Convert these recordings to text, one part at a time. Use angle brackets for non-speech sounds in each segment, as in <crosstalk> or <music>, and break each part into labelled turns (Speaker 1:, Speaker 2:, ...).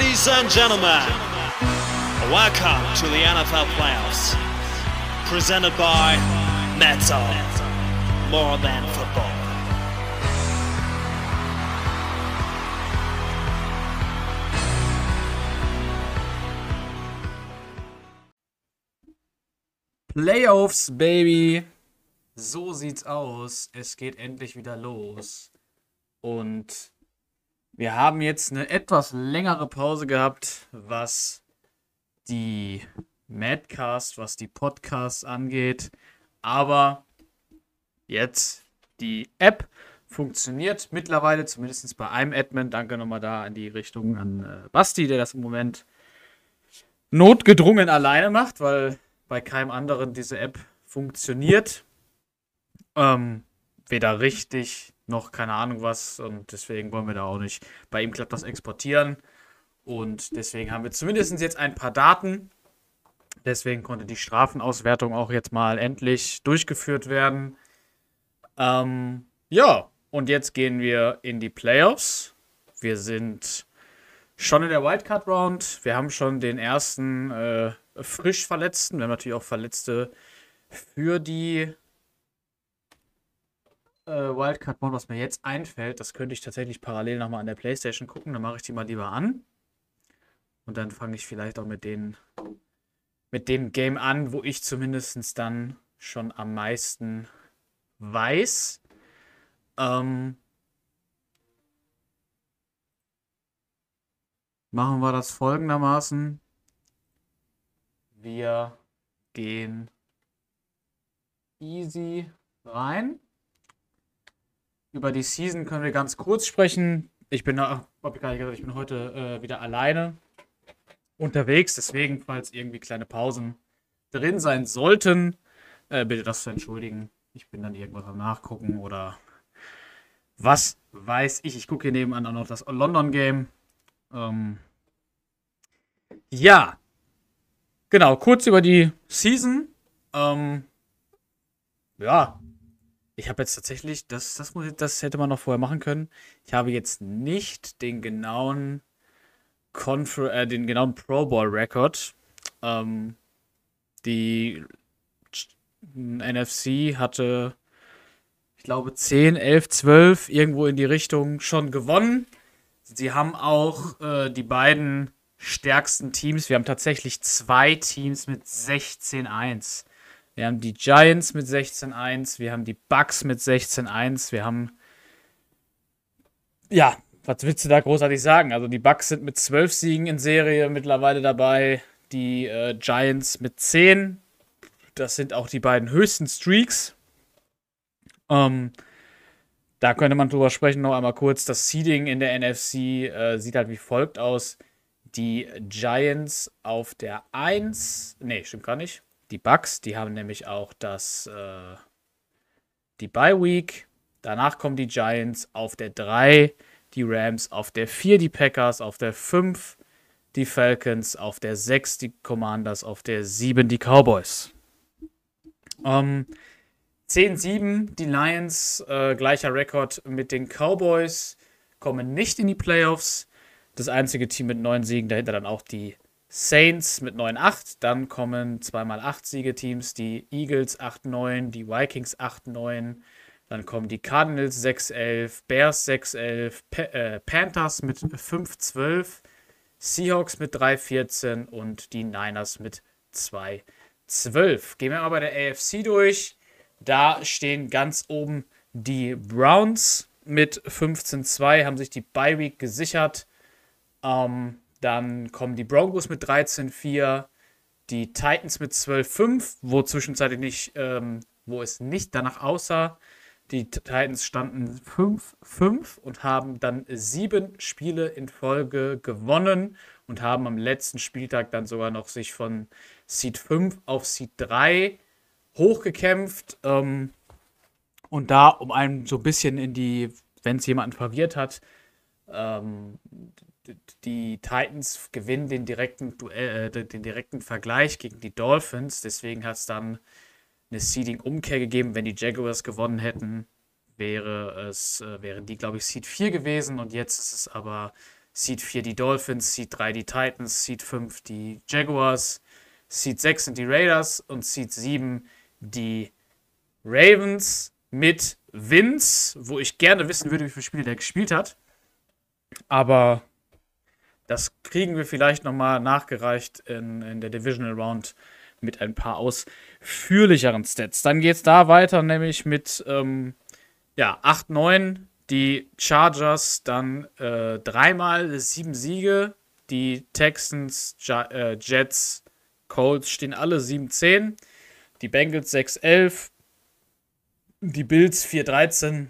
Speaker 1: Ladies and gentlemen, welcome to the NFL playoffs. Presented by Metal. More than football.
Speaker 2: Playoffs, Baby. So sieht's aus. Es geht endlich wieder los. Und wir haben jetzt eine etwas längere Pause gehabt, was die Madcast, was die Podcasts angeht. Aber jetzt die App funktioniert mittlerweile, zumindest bei einem Admin. Danke nochmal da in die Richtung an äh, Basti, der das im Moment notgedrungen alleine macht, weil bei keinem anderen diese App funktioniert. Ähm, weder richtig noch keine Ahnung was und deswegen wollen wir da auch nicht. Bei ihm klappt das Exportieren und deswegen haben wir zumindest jetzt ein paar Daten. Deswegen konnte die Strafenauswertung auch jetzt mal endlich durchgeführt werden. Ähm, ja, und jetzt gehen wir in die Playoffs. Wir sind schon in der Wildcard Round. Wir haben schon den ersten äh, frisch Verletzten. Wir haben natürlich auch Verletzte für die äh, Wildcard Round, was mir jetzt einfällt. Das könnte ich tatsächlich parallel nochmal an der Playstation gucken. Dann mache ich die mal lieber an. Und dann fange ich vielleicht auch mit, den, mit dem Game an, wo ich zumindest dann schon am meisten weiß. Ähm, machen wir das folgendermaßen. Wir gehen easy rein. Über die Season können wir ganz kurz sprechen. Ich bin, ach, hab ich gar nicht gesagt, ich bin heute äh, wieder alleine unterwegs. Deswegen, falls irgendwie kleine Pausen drin sein sollten, äh, bitte das zu entschuldigen. Ich bin dann irgendwas am Nachgucken oder was weiß ich. Ich gucke hier nebenan auch noch das London Game. Ähm, ja, Genau, kurz über die Season. Ähm, ja, ich habe jetzt tatsächlich, das, das, muss, das hätte man noch vorher machen können. Ich habe jetzt nicht den genauen Confer äh, den genauen Pro Bowl Record. Ähm, die NFC hatte, ich glaube, 10, 11, 12 irgendwo in die Richtung schon gewonnen. Sie haben auch äh, die beiden stärksten Teams. Wir haben tatsächlich zwei Teams mit 16-1. Wir haben die Giants mit 16-1, wir haben die Bucks mit 16-1, wir haben. Ja, was willst du da großartig sagen? Also die Bucks sind mit 12 Siegen in Serie mittlerweile dabei, die äh, Giants mit 10. Das sind auch die beiden höchsten Streaks. Ähm, da könnte man drüber sprechen, noch einmal kurz. Das Seeding in der NFC äh, sieht halt wie folgt aus die Giants auf der 1. Nee, stimmt gar nicht. Die Bucks, die haben nämlich auch das äh, die Bye Week. Danach kommen die Giants auf der 3, die Rams auf der 4, die Packers auf der 5, die Falcons auf der 6, die Commanders auf der 7, die Cowboys. Ähm, 10-7, die Lions, äh, gleicher Rekord mit den Cowboys, kommen nicht in die Playoffs das einzige Team mit neun Siegen. Dahinter dann auch die Saints mit 9-8. Dann kommen zweimal 8 Siege-Teams, die Eagles 8-9, die Vikings 8-9. Dann kommen die Cardinals 6-11, Bears 6-11, pa äh, Panthers mit 5-12, Seahawks mit 3-14 und die Niners mit 2-12. Gehen wir aber bei der AFC durch. Da stehen ganz oben die Browns mit 15-2, haben sich die Bye Week gesichert. Ähm, dann kommen die Broncos mit 13-4, die Titans mit 12-5, wo zwischenzeitlich nicht, ähm, wo es nicht danach aussah. Die Titans standen 5-5 und haben dann sieben Spiele in Folge gewonnen und haben am letzten Spieltag dann sogar noch sich von Seed 5 auf Seed 3 hochgekämpft. Ähm, und da, um einen so ein bisschen in die, wenn es jemanden verwirrt hat, ähm, die Titans gewinnen den direkten Duell, äh, den direkten Vergleich gegen die Dolphins. Deswegen hat es dann eine Seeding-Umkehr gegeben. Wenn die Jaguars gewonnen hätten, wäre es, äh, wären die, glaube ich, Seed 4 gewesen. Und jetzt ist es aber Seed 4 die Dolphins, Seed 3 die Titans, Seed 5 die Jaguars, Seed 6 sind die Raiders und Seed 7 die Ravens mit Vince, wo ich gerne wissen würde, wie viele Spiele der gespielt hat. Aber das kriegen wir vielleicht nochmal nachgereicht in, in der Divisional Round mit ein paar ausführlicheren Stats. Dann geht es da weiter, nämlich mit ähm, ja, 8-9 die Chargers, dann äh, dreimal sieben Siege. Die Texans, ja, äh, Jets, Colts stehen alle 7-10. Die Bengals 6-11. Die Bills 4-13.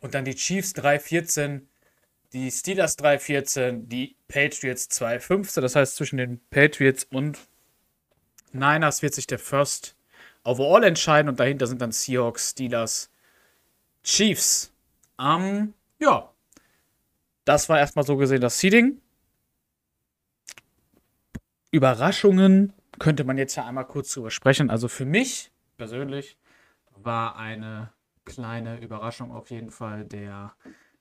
Speaker 2: Und dann die Chiefs 3-14. Die Steelers 3-14. Die Patriots 2-15. Das heißt, zwischen den Patriots und Niners wird sich der First Overall entscheiden. Und dahinter sind dann Seahawks, Steelers, Chiefs. Ähm, ja. Das war erstmal so gesehen das Seeding. Überraschungen könnte man jetzt ja einmal kurz drüber sprechen. Also für mich persönlich war eine kleine Überraschung auf jeden Fall der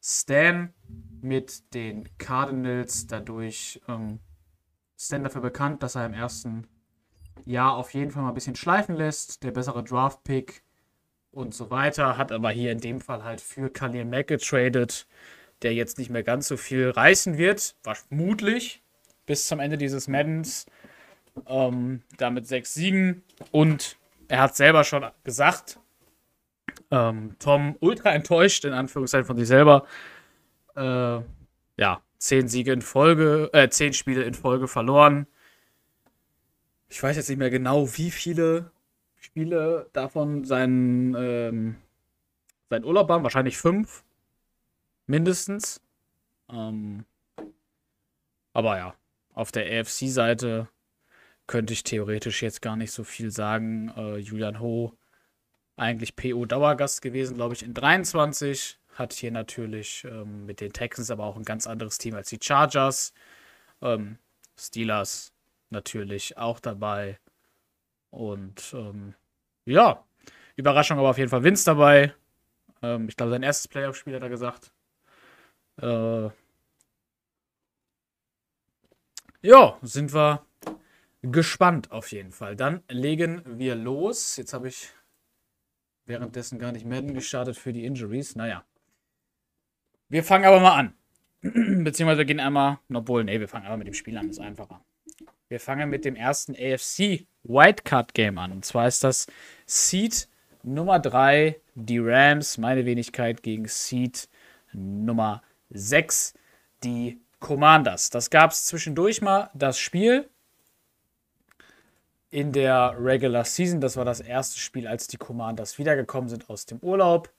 Speaker 2: Stan mit den Cardinals. Dadurch ähm, Stan dafür bekannt, dass er im ersten Jahr auf jeden Fall mal ein bisschen schleifen lässt. Der bessere Draft-Pick und so weiter. Hat aber hier in dem Fall halt für Khalil Mack getradet, der jetzt nicht mehr ganz so viel reißen wird. Vermutlich bis zum Ende dieses Maddens. Ähm, damit sechs Siegen. Und er hat selber schon gesagt, ähm, Tom ultra enttäuscht, in Anführungszeichen von sich selber. Äh, ja, zehn Siege in Folge, äh, zehn Spiele in Folge verloren. Ich weiß jetzt nicht mehr genau, wie viele Spiele davon sein, ähm, sein Urlaub waren. Wahrscheinlich fünf. Mindestens. Ähm, aber ja, auf der AFC-Seite könnte ich theoretisch jetzt gar nicht so viel sagen. Äh, Julian Ho, eigentlich PO-Dauergast gewesen, glaube ich, in 23. Hat hier natürlich ähm, mit den Texans aber auch ein ganz anderes Team als die Chargers. Ähm, Steelers natürlich auch dabei. Und ähm, ja, Überraschung aber auf jeden Fall Vince dabei. Ähm, ich glaube, sein erstes Playoff-Spiel hat er gesagt. Äh, ja, sind wir gespannt auf jeden Fall. Dann legen wir los. Jetzt habe ich währenddessen gar nicht Madden gestartet für die Injuries. Naja. Wir fangen aber mal an. <clears throat> Beziehungsweise gehen einmal, obwohl, nee, wir fangen aber mit dem Spiel an, ist einfacher. Wir fangen mit dem ersten AFC Wildcard Game an. Und zwar ist das Seed Nummer 3, die Rams, meine Wenigkeit, gegen Seed Nummer 6, die Commanders. Das gab es zwischendurch mal, das Spiel in der Regular Season. Das war das erste Spiel, als die Commanders wiedergekommen sind aus dem Urlaub,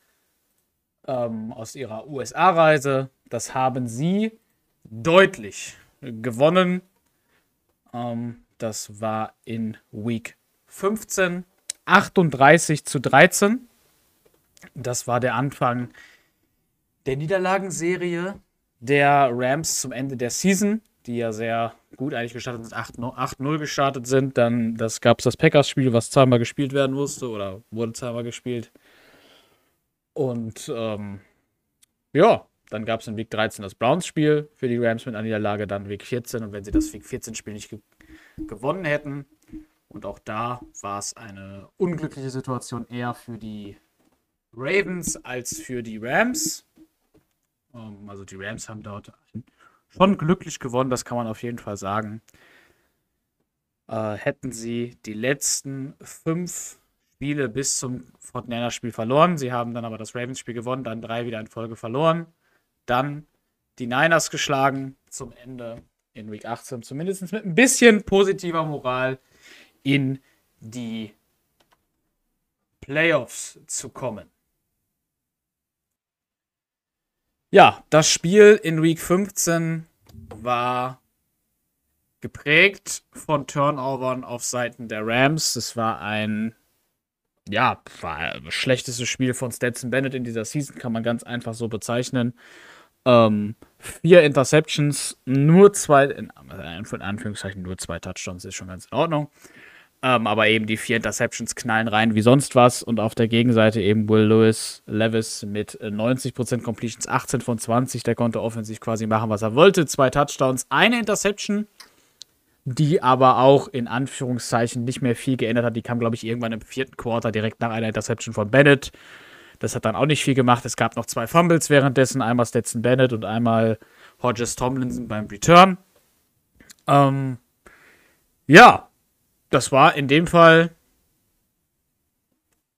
Speaker 2: ähm, aus ihrer USA-Reise. Das haben sie deutlich gewonnen. Ähm, das war in Week 15, 38 zu 13. Das war der Anfang der Niederlagenserie der Rams zum Ende der Season die ja sehr gut eigentlich gestartet sind, 8-0 gestartet sind. Dann das gab es das Packers-Spiel, was zweimal gespielt werden musste oder wurde zweimal gespielt. Und ähm, ja, dann gab es in Week 13 das Browns-Spiel für die Rams mit einer Niederlage, dann Week 14. Und wenn sie das Week 14-Spiel nicht ge gewonnen hätten, und auch da war es eine unglückliche Situation eher für die Ravens als für die Rams. Ähm, also die Rams haben dort schon glücklich gewonnen, das kann man auf jeden Fall sagen. Äh, hätten sie die letzten fünf Spiele bis zum Fortnite-Spiel verloren. Sie haben dann aber das Ravens-Spiel gewonnen, dann drei wieder in Folge verloren. Dann die Niners geschlagen zum Ende in Week 18, zumindest mit ein bisschen positiver Moral in die Playoffs zu kommen. Ja, das Spiel in Week 15 war geprägt von Turnovern auf Seiten der Rams. Es war ein, ja, war das schlechteste Spiel von Stetson Bennett in dieser Season, kann man ganz einfach so bezeichnen. Ähm, vier Interceptions, nur zwei, in, in Anführungszeichen nur zwei Touchdowns, ist schon ganz in Ordnung. Ähm, aber eben die vier Interceptions knallen rein wie sonst was. Und auf der Gegenseite eben Will Lewis Levis mit 90% Completions, 18 von 20. Der konnte offensiv quasi machen, was er wollte. Zwei Touchdowns, eine Interception, die aber auch in Anführungszeichen nicht mehr viel geändert hat. Die kam, glaube ich, irgendwann im vierten Quarter direkt nach einer Interception von Bennett. Das hat dann auch nicht viel gemacht. Es gab noch zwei Fumbles währenddessen. Einmal Stetson Bennett und einmal Hodges Tomlinson beim Return. Ähm, ja, das war in dem Fall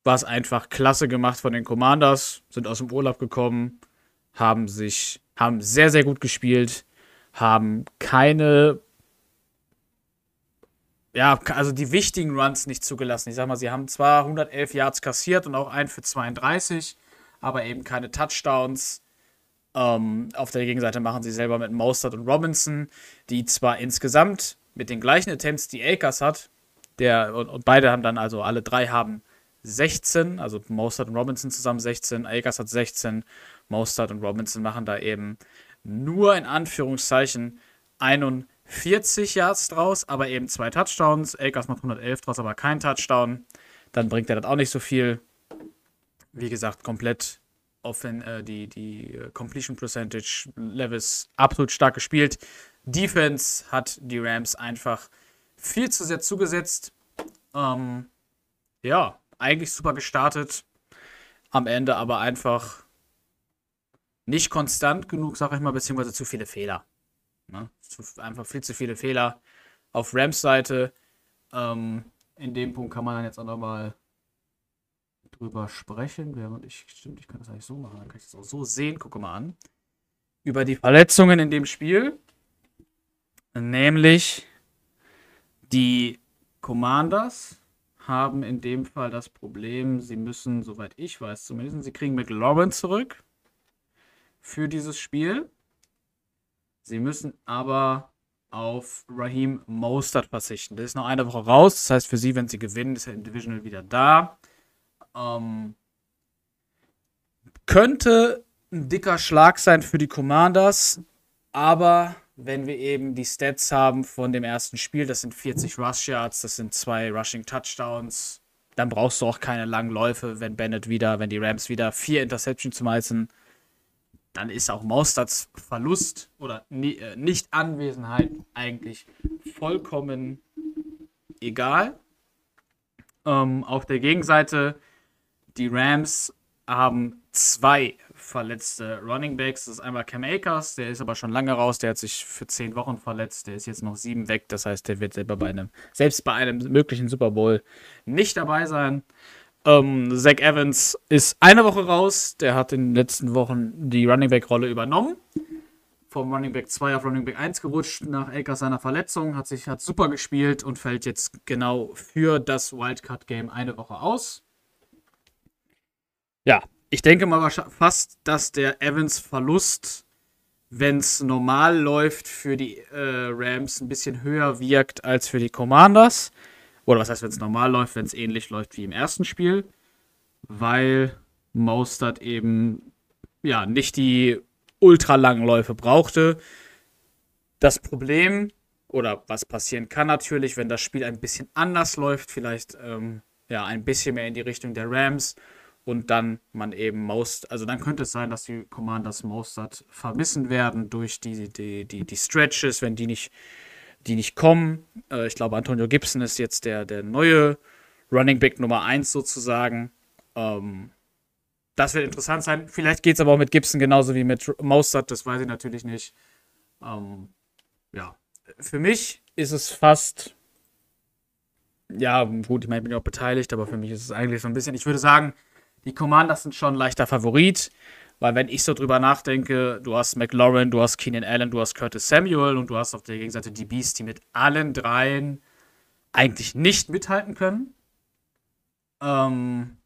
Speaker 2: war es einfach klasse gemacht von den Commanders, sind aus dem Urlaub gekommen, haben sich, haben sehr, sehr gut gespielt, haben keine, ja, also die wichtigen Runs nicht zugelassen. Ich sag mal, sie haben zwar 111 Yards kassiert und auch einen für 32, aber eben keine Touchdowns. Ähm, auf der Gegenseite machen sie selber mit Mostert und Robinson, die zwar insgesamt mit den gleichen Attempts, die Akers hat, der, und, und, beide haben dann, also alle drei haben 16, also Mostert und Robinson zusammen 16, Akers hat 16, Mostert und Robinson machen da eben nur in Anführungszeichen 41 Yards draus, aber eben zwei Touchdowns. Akers macht 111 draus, aber kein Touchdown. Dann bringt er das auch nicht so viel. Wie gesagt, komplett offen, äh, die, die äh, Completion Percentage Levis absolut stark gespielt. Defense hat die Rams einfach viel zu sehr zugesetzt. Ähm, ja, eigentlich super gestartet. Am Ende aber einfach nicht konstant genug, sag ich mal, beziehungsweise zu viele Fehler. Ne? Einfach viel zu viele Fehler auf Rams Seite. Ähm, in dem Punkt kann man dann jetzt auch nochmal drüber sprechen. Während ich, stimmt, ich kann das eigentlich so machen, dann kann ich das auch so sehen. Gucke mal an. Über die Verletzungen in dem Spiel. Nämlich die Commanders haben in dem Fall das Problem, sie müssen, soweit ich weiß zumindest, sie kriegen McLaurin zurück für dieses Spiel. Sie müssen aber auf Raheem Mostert verzichten. Der ist noch eine Woche raus. Das heißt, für sie, wenn sie gewinnen, ist er im Divisional wieder da. Ähm, könnte ein dicker Schlag sein für die Commanders, aber wenn wir eben die Stats haben von dem ersten Spiel, das sind 40 Rush Yards, das sind zwei Rushing Touchdowns, dann brauchst du auch keine langen Läufe, wenn Bennett wieder, wenn die Rams wieder vier Interceptions schmeißen, dann ist auch Maustats Verlust oder äh, Nicht-Anwesenheit eigentlich vollkommen egal. Ähm, auf der Gegenseite, die Rams haben zwei verletzte Running Backs. Das ist einmal Cam Akers, der ist aber schon lange raus, der hat sich für zehn Wochen verletzt, der ist jetzt noch sieben weg, das heißt, der wird selber bei einem, selbst bei einem möglichen Super Bowl nicht dabei sein. Ähm, Zach Evans ist eine Woche raus, der hat in den letzten Wochen die Running Back-Rolle übernommen. Vom Running Back 2 auf Running Back 1 gerutscht nach Akers seiner Verletzung, hat sich hat super gespielt und fällt jetzt genau für das Wildcard-Game eine Woche aus. Ja, ich denke mal fast, dass der Evans-Verlust, wenn es normal läuft, für die äh, Rams ein bisschen höher wirkt als für die Commanders. Oder was heißt, wenn es normal läuft, wenn es ähnlich läuft wie im ersten Spiel. Weil Mostert eben ja nicht die ultralangen Läufe brauchte. Das Problem oder was passieren kann natürlich, wenn das Spiel ein bisschen anders läuft, vielleicht ähm, ja ein bisschen mehr in die Richtung der Rams und dann man eben Most, also dann könnte es sein, dass die Commanders Mostert vermissen werden durch die, die, die, die Stretches, wenn die nicht, die nicht kommen. Äh, ich glaube, Antonio Gibson ist jetzt der, der neue Running Back Nummer 1 sozusagen. Ähm, das wird interessant sein. Vielleicht geht es aber auch mit Gibson genauso wie mit Mostert, das weiß ich natürlich nicht. Ähm, ja, für mich ist es fast ja, gut, ich meine, ich bin ja auch beteiligt, aber für mich ist es eigentlich so ein bisschen, ich würde sagen, die Commanders sind schon ein leichter Favorit, weil wenn ich so drüber nachdenke, du hast McLaurin, du hast Keenan Allen, du hast Curtis Samuel und du hast auf der Gegenseite die Beast, die mit allen dreien eigentlich nicht mithalten können. Ähm,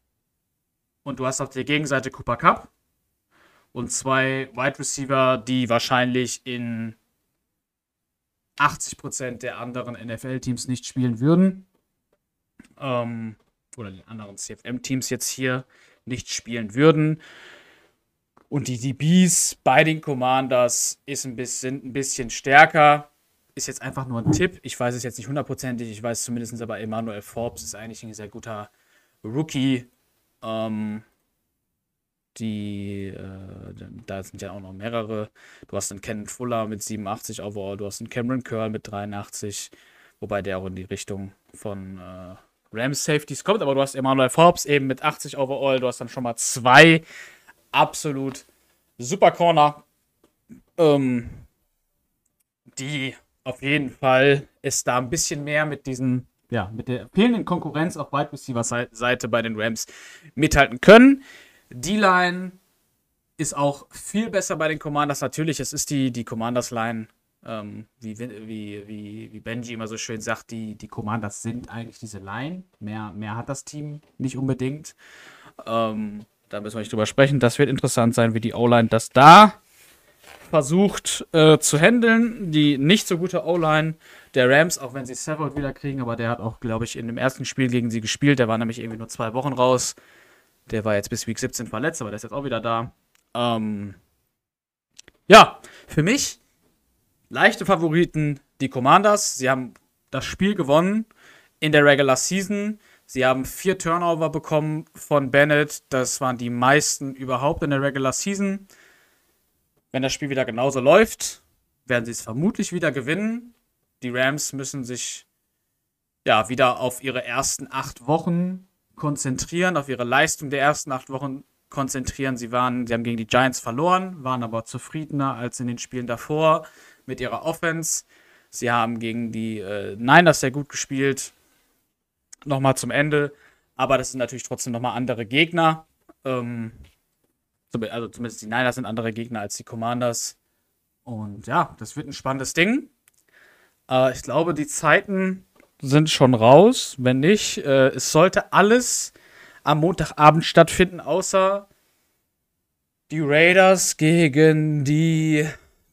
Speaker 2: und du hast auf der Gegenseite Cooper Cup und zwei Wide Receiver, die wahrscheinlich in 80% der anderen NFL-Teams nicht spielen würden. Ähm, oder den anderen CFM-Teams jetzt hier nicht spielen würden. Und die DBs bei den Commanders ist ein bisschen, ein bisschen stärker. ist jetzt einfach nur ein Tipp. Ich weiß es jetzt nicht hundertprozentig. Ich weiß zumindest aber, Emmanuel Forbes ist eigentlich ein sehr guter Rookie. Ähm, die, äh, da sind ja auch noch mehrere. Du hast einen Ken Fuller mit 87 overall, du hast einen Cameron Curl mit 83, wobei der auch in die Richtung von äh, Rams Safeties kommt, aber du hast Emmanuel Forbes eben mit 80 overall, du hast dann schon mal zwei absolut super Corner, ähm, die auf jeden Fall ist da ein bisschen mehr mit diesen, ja, mit der fehlenden Konkurrenz auf Wide Receiver Seite bei den Rams mithalten können. Die Line ist auch viel besser bei den Commanders. Natürlich, es ist die, die Commanders Line, ähm, wie, wie, wie, wie Benji immer so schön sagt, die, die Commanders sind eigentlich diese Line. Mehr, mehr hat das Team nicht unbedingt. Ähm, da müssen wir nicht drüber sprechen. Das wird interessant sein, wie die O-Line das da versucht äh, zu handeln. Die nicht so gute O-Line der Rams, auch wenn sie Savold wieder kriegen, aber der hat auch, glaube ich, in dem ersten Spiel gegen sie gespielt. Der war nämlich irgendwie nur zwei Wochen raus. Der war jetzt bis Week 17 verletzt, aber der ist jetzt auch wieder da. Ähm, ja, für mich leichte Favoriten die Commanders. Sie haben das Spiel gewonnen in der Regular Season. Sie haben vier Turnover bekommen von Bennett. Das waren die meisten überhaupt in der Regular Season. Wenn das Spiel wieder genauso läuft, werden sie es vermutlich wieder gewinnen. Die Rams müssen sich ja wieder auf ihre ersten acht Wochen konzentrieren, auf ihre Leistung der ersten acht Wochen konzentrieren. Sie waren, sie haben gegen die Giants verloren, waren aber zufriedener als in den Spielen davor mit ihrer Offense. Sie haben gegen die äh, Niners sehr gut gespielt. Nochmal zum Ende. Aber das sind natürlich trotzdem nochmal andere Gegner. Ähm, also zumindest die Niners sind andere Gegner als die Commanders. Und ja, das wird ein spannendes Ding. Äh, ich glaube, die Zeiten sind schon raus. Wenn nicht, äh, es sollte alles am Montagabend stattfinden, außer die Raiders gegen die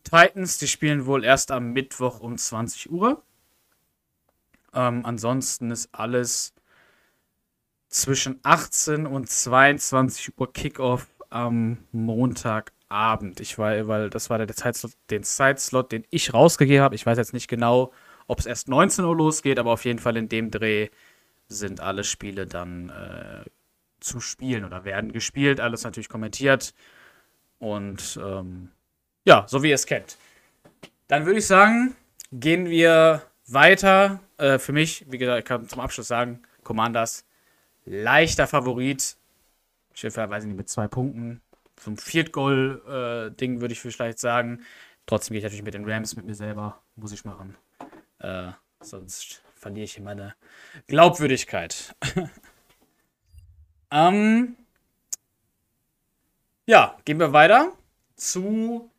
Speaker 2: Titans. Die spielen wohl erst am Mittwoch um 20 Uhr. Ähm, ansonsten ist alles zwischen 18 und 22 Uhr Kickoff am Montagabend. Ich war, weil das war der Zeitslot, den Zeitslot, den ich rausgegeben habe. Ich weiß jetzt nicht genau, ob es erst 19 Uhr losgeht, aber auf jeden Fall in dem Dreh sind alle Spiele dann äh, zu spielen oder werden gespielt. Alles natürlich kommentiert. Und ähm, ja, so wie ihr es kennt. Dann würde ich sagen, gehen wir weiter. Äh, für mich, wie gesagt, ich kann zum Abschluss sagen, Commanders leichter Favorit. Ich weiß nicht, mit zwei Punkten. Zum Field Goal-Ding äh, würde ich vielleicht sagen. Trotzdem gehe ich natürlich mit den Rams mit mir selber. Muss ich machen. Äh, sonst verliere ich hier meine Glaubwürdigkeit. <laughs> ähm, ja, gehen wir weiter zu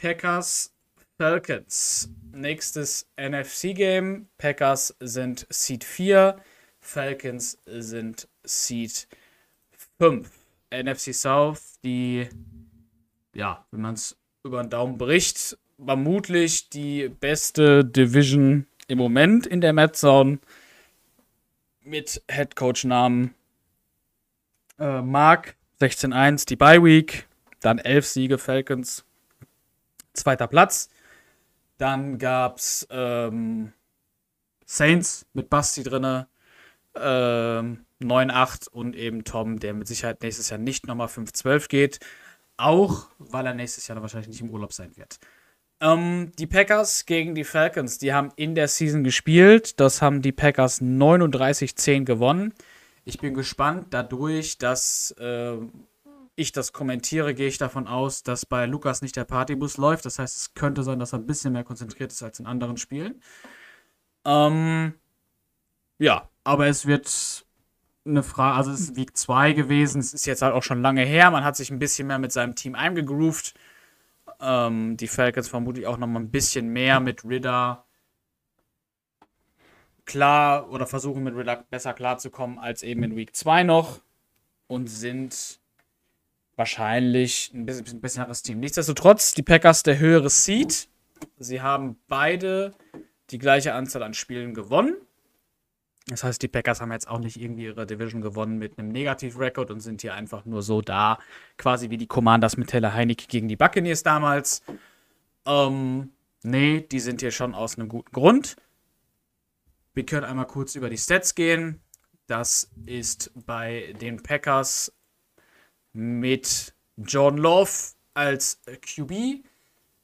Speaker 2: Packers Falcons. Nächstes NFC-Game. Packers sind Seed 4, Falcons sind Seed 5. NFC South, die, ja, wenn man es über den Daumen bricht, vermutlich die beste Division im Moment in der Mad Zone mit Headcoach-Namen äh, Mark 16-1, die Bye Week, dann 11 Siege Falcons, zweiter Platz. Dann gab es ähm, Saints mit Basti drin, ähm, 9-8 und eben Tom, der mit Sicherheit nächstes Jahr nicht nochmal 5-12 geht. Auch weil er nächstes Jahr wahrscheinlich nicht im Urlaub sein wird. Ähm, die Packers gegen die Falcons, die haben in der Season gespielt. Das haben die Packers 39-10 gewonnen. Ich bin gespannt, dadurch, dass äh, ich das kommentiere, gehe ich davon aus, dass bei Lukas nicht der Partybus läuft. Das heißt, es könnte sein, dass er ein bisschen mehr konzentriert ist als in anderen Spielen. Ähm, ja, aber es wird eine Frage, also es ist Week 2 gewesen. Es ist jetzt halt auch schon lange her. Man hat sich ein bisschen mehr mit seinem Team eingegroovt. Ähm, die Falcons vermutlich auch noch mal ein bisschen mehr mit Ridder klar oder versuchen mit Ridder besser klarzukommen als eben in Week 2 noch und sind wahrscheinlich ein bisschen, ein besseres Team. Nichtsdestotrotz, die Packers der höhere Seed. Sie haben beide die gleiche Anzahl an Spielen gewonnen. Das heißt, die Packers haben jetzt auch nicht irgendwie ihre Division gewonnen mit einem Negativ-Record und sind hier einfach nur so da, quasi wie die Commanders mit Taylor Heinecke gegen die Buccaneers damals. Ähm, Nee, die sind hier schon aus einem guten Grund. Wir können einmal kurz über die Stats gehen. Das ist bei den Packers mit Jordan Love als QB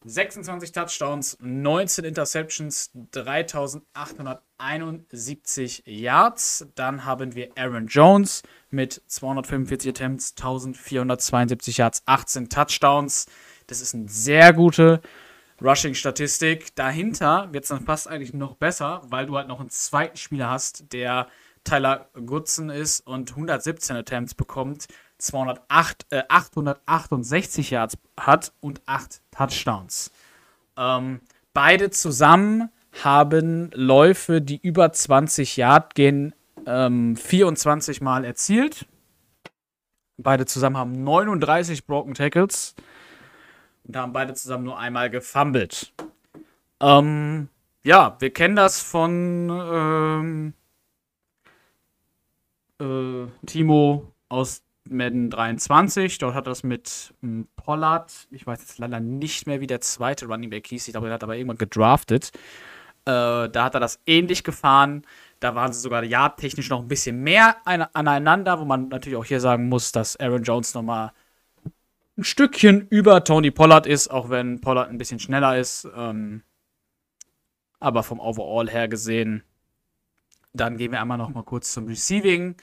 Speaker 2: 26 Touchdowns, 19 Interceptions, 3871 Yards. Dann haben wir Aaron Jones mit 245 Attempts, 1472 Yards, 18 Touchdowns. Das ist eine sehr gute Rushing-Statistik. Dahinter wird es dann fast eigentlich noch besser, weil du halt noch einen zweiten Spieler hast, der Tyler Goodson ist und 117 Attempts bekommt, 208, äh, 868 Yards hat und 8 Touchdowns. Ähm, beide zusammen haben Läufe, die über 20 Yard gehen, ähm, 24 Mal erzielt. Beide zusammen haben 39 Broken Tackles und haben beide zusammen nur einmal gefumbled. Ähm, ja, wir kennen das von ähm, äh, Timo aus Madden 23. Dort hat er das mit ähm, Pollard, ich weiß jetzt leider nicht mehr, wie der zweite Running Back hieß. Ich glaube, er hat aber irgendwann gedraftet. Äh, da hat er das ähnlich gefahren. Da waren sie sogar jahrtechnisch noch ein bisschen mehr aneinander, wo man natürlich auch hier sagen muss, dass Aaron Jones nochmal ein Stückchen über Tony Pollard ist, auch wenn Pollard ein bisschen schneller ist. Ähm, aber vom Overall her gesehen. Dann gehen wir einmal noch mal kurz zum Receiving.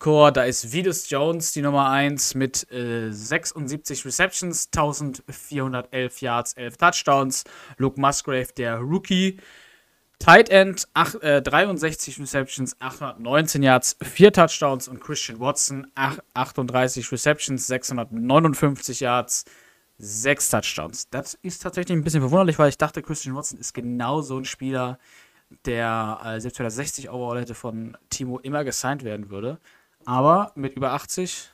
Speaker 2: Core, da ist Vidus Jones die Nummer 1 mit äh, 76 Receptions, 1411 Yards, 11 Touchdowns. Luke Musgrave, der Rookie. Tight End, ach, äh, 63 Receptions, 819 Yards, 4 Touchdowns. Und Christian Watson, ach, 38 Receptions, 659 Yards, 6 Touchdowns. Das ist tatsächlich ein bisschen verwunderlich, weil ich dachte, Christian Watson ist genau so ein Spieler, der äh, selbst wenn er 60 Overall hätte von Timo immer gesigned werden würde. Aber mit über 80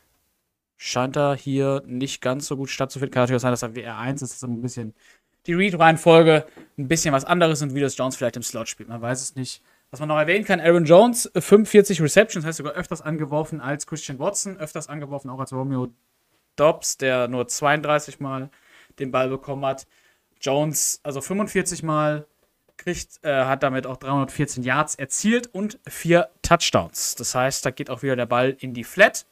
Speaker 2: scheint er hier nicht ganz so gut stattzufinden. Kann natürlich auch sein, dass er WR1 ist, dass er ein bisschen die Read-Reihenfolge ein bisschen was anderes und wie das Jones vielleicht im Slot spielt. Man weiß es nicht. Was man noch erwähnen kann, Aaron Jones, 45 Receptions, heißt sogar öfters angeworfen als Christian Watson, öfters angeworfen auch als Romeo Dobbs, der nur 32 Mal den Ball bekommen hat. Jones, also 45 Mal, kriegt, äh, hat damit auch 314 Yards erzielt und vier Touchdowns. Das heißt, da geht auch wieder der Ball in die Flat.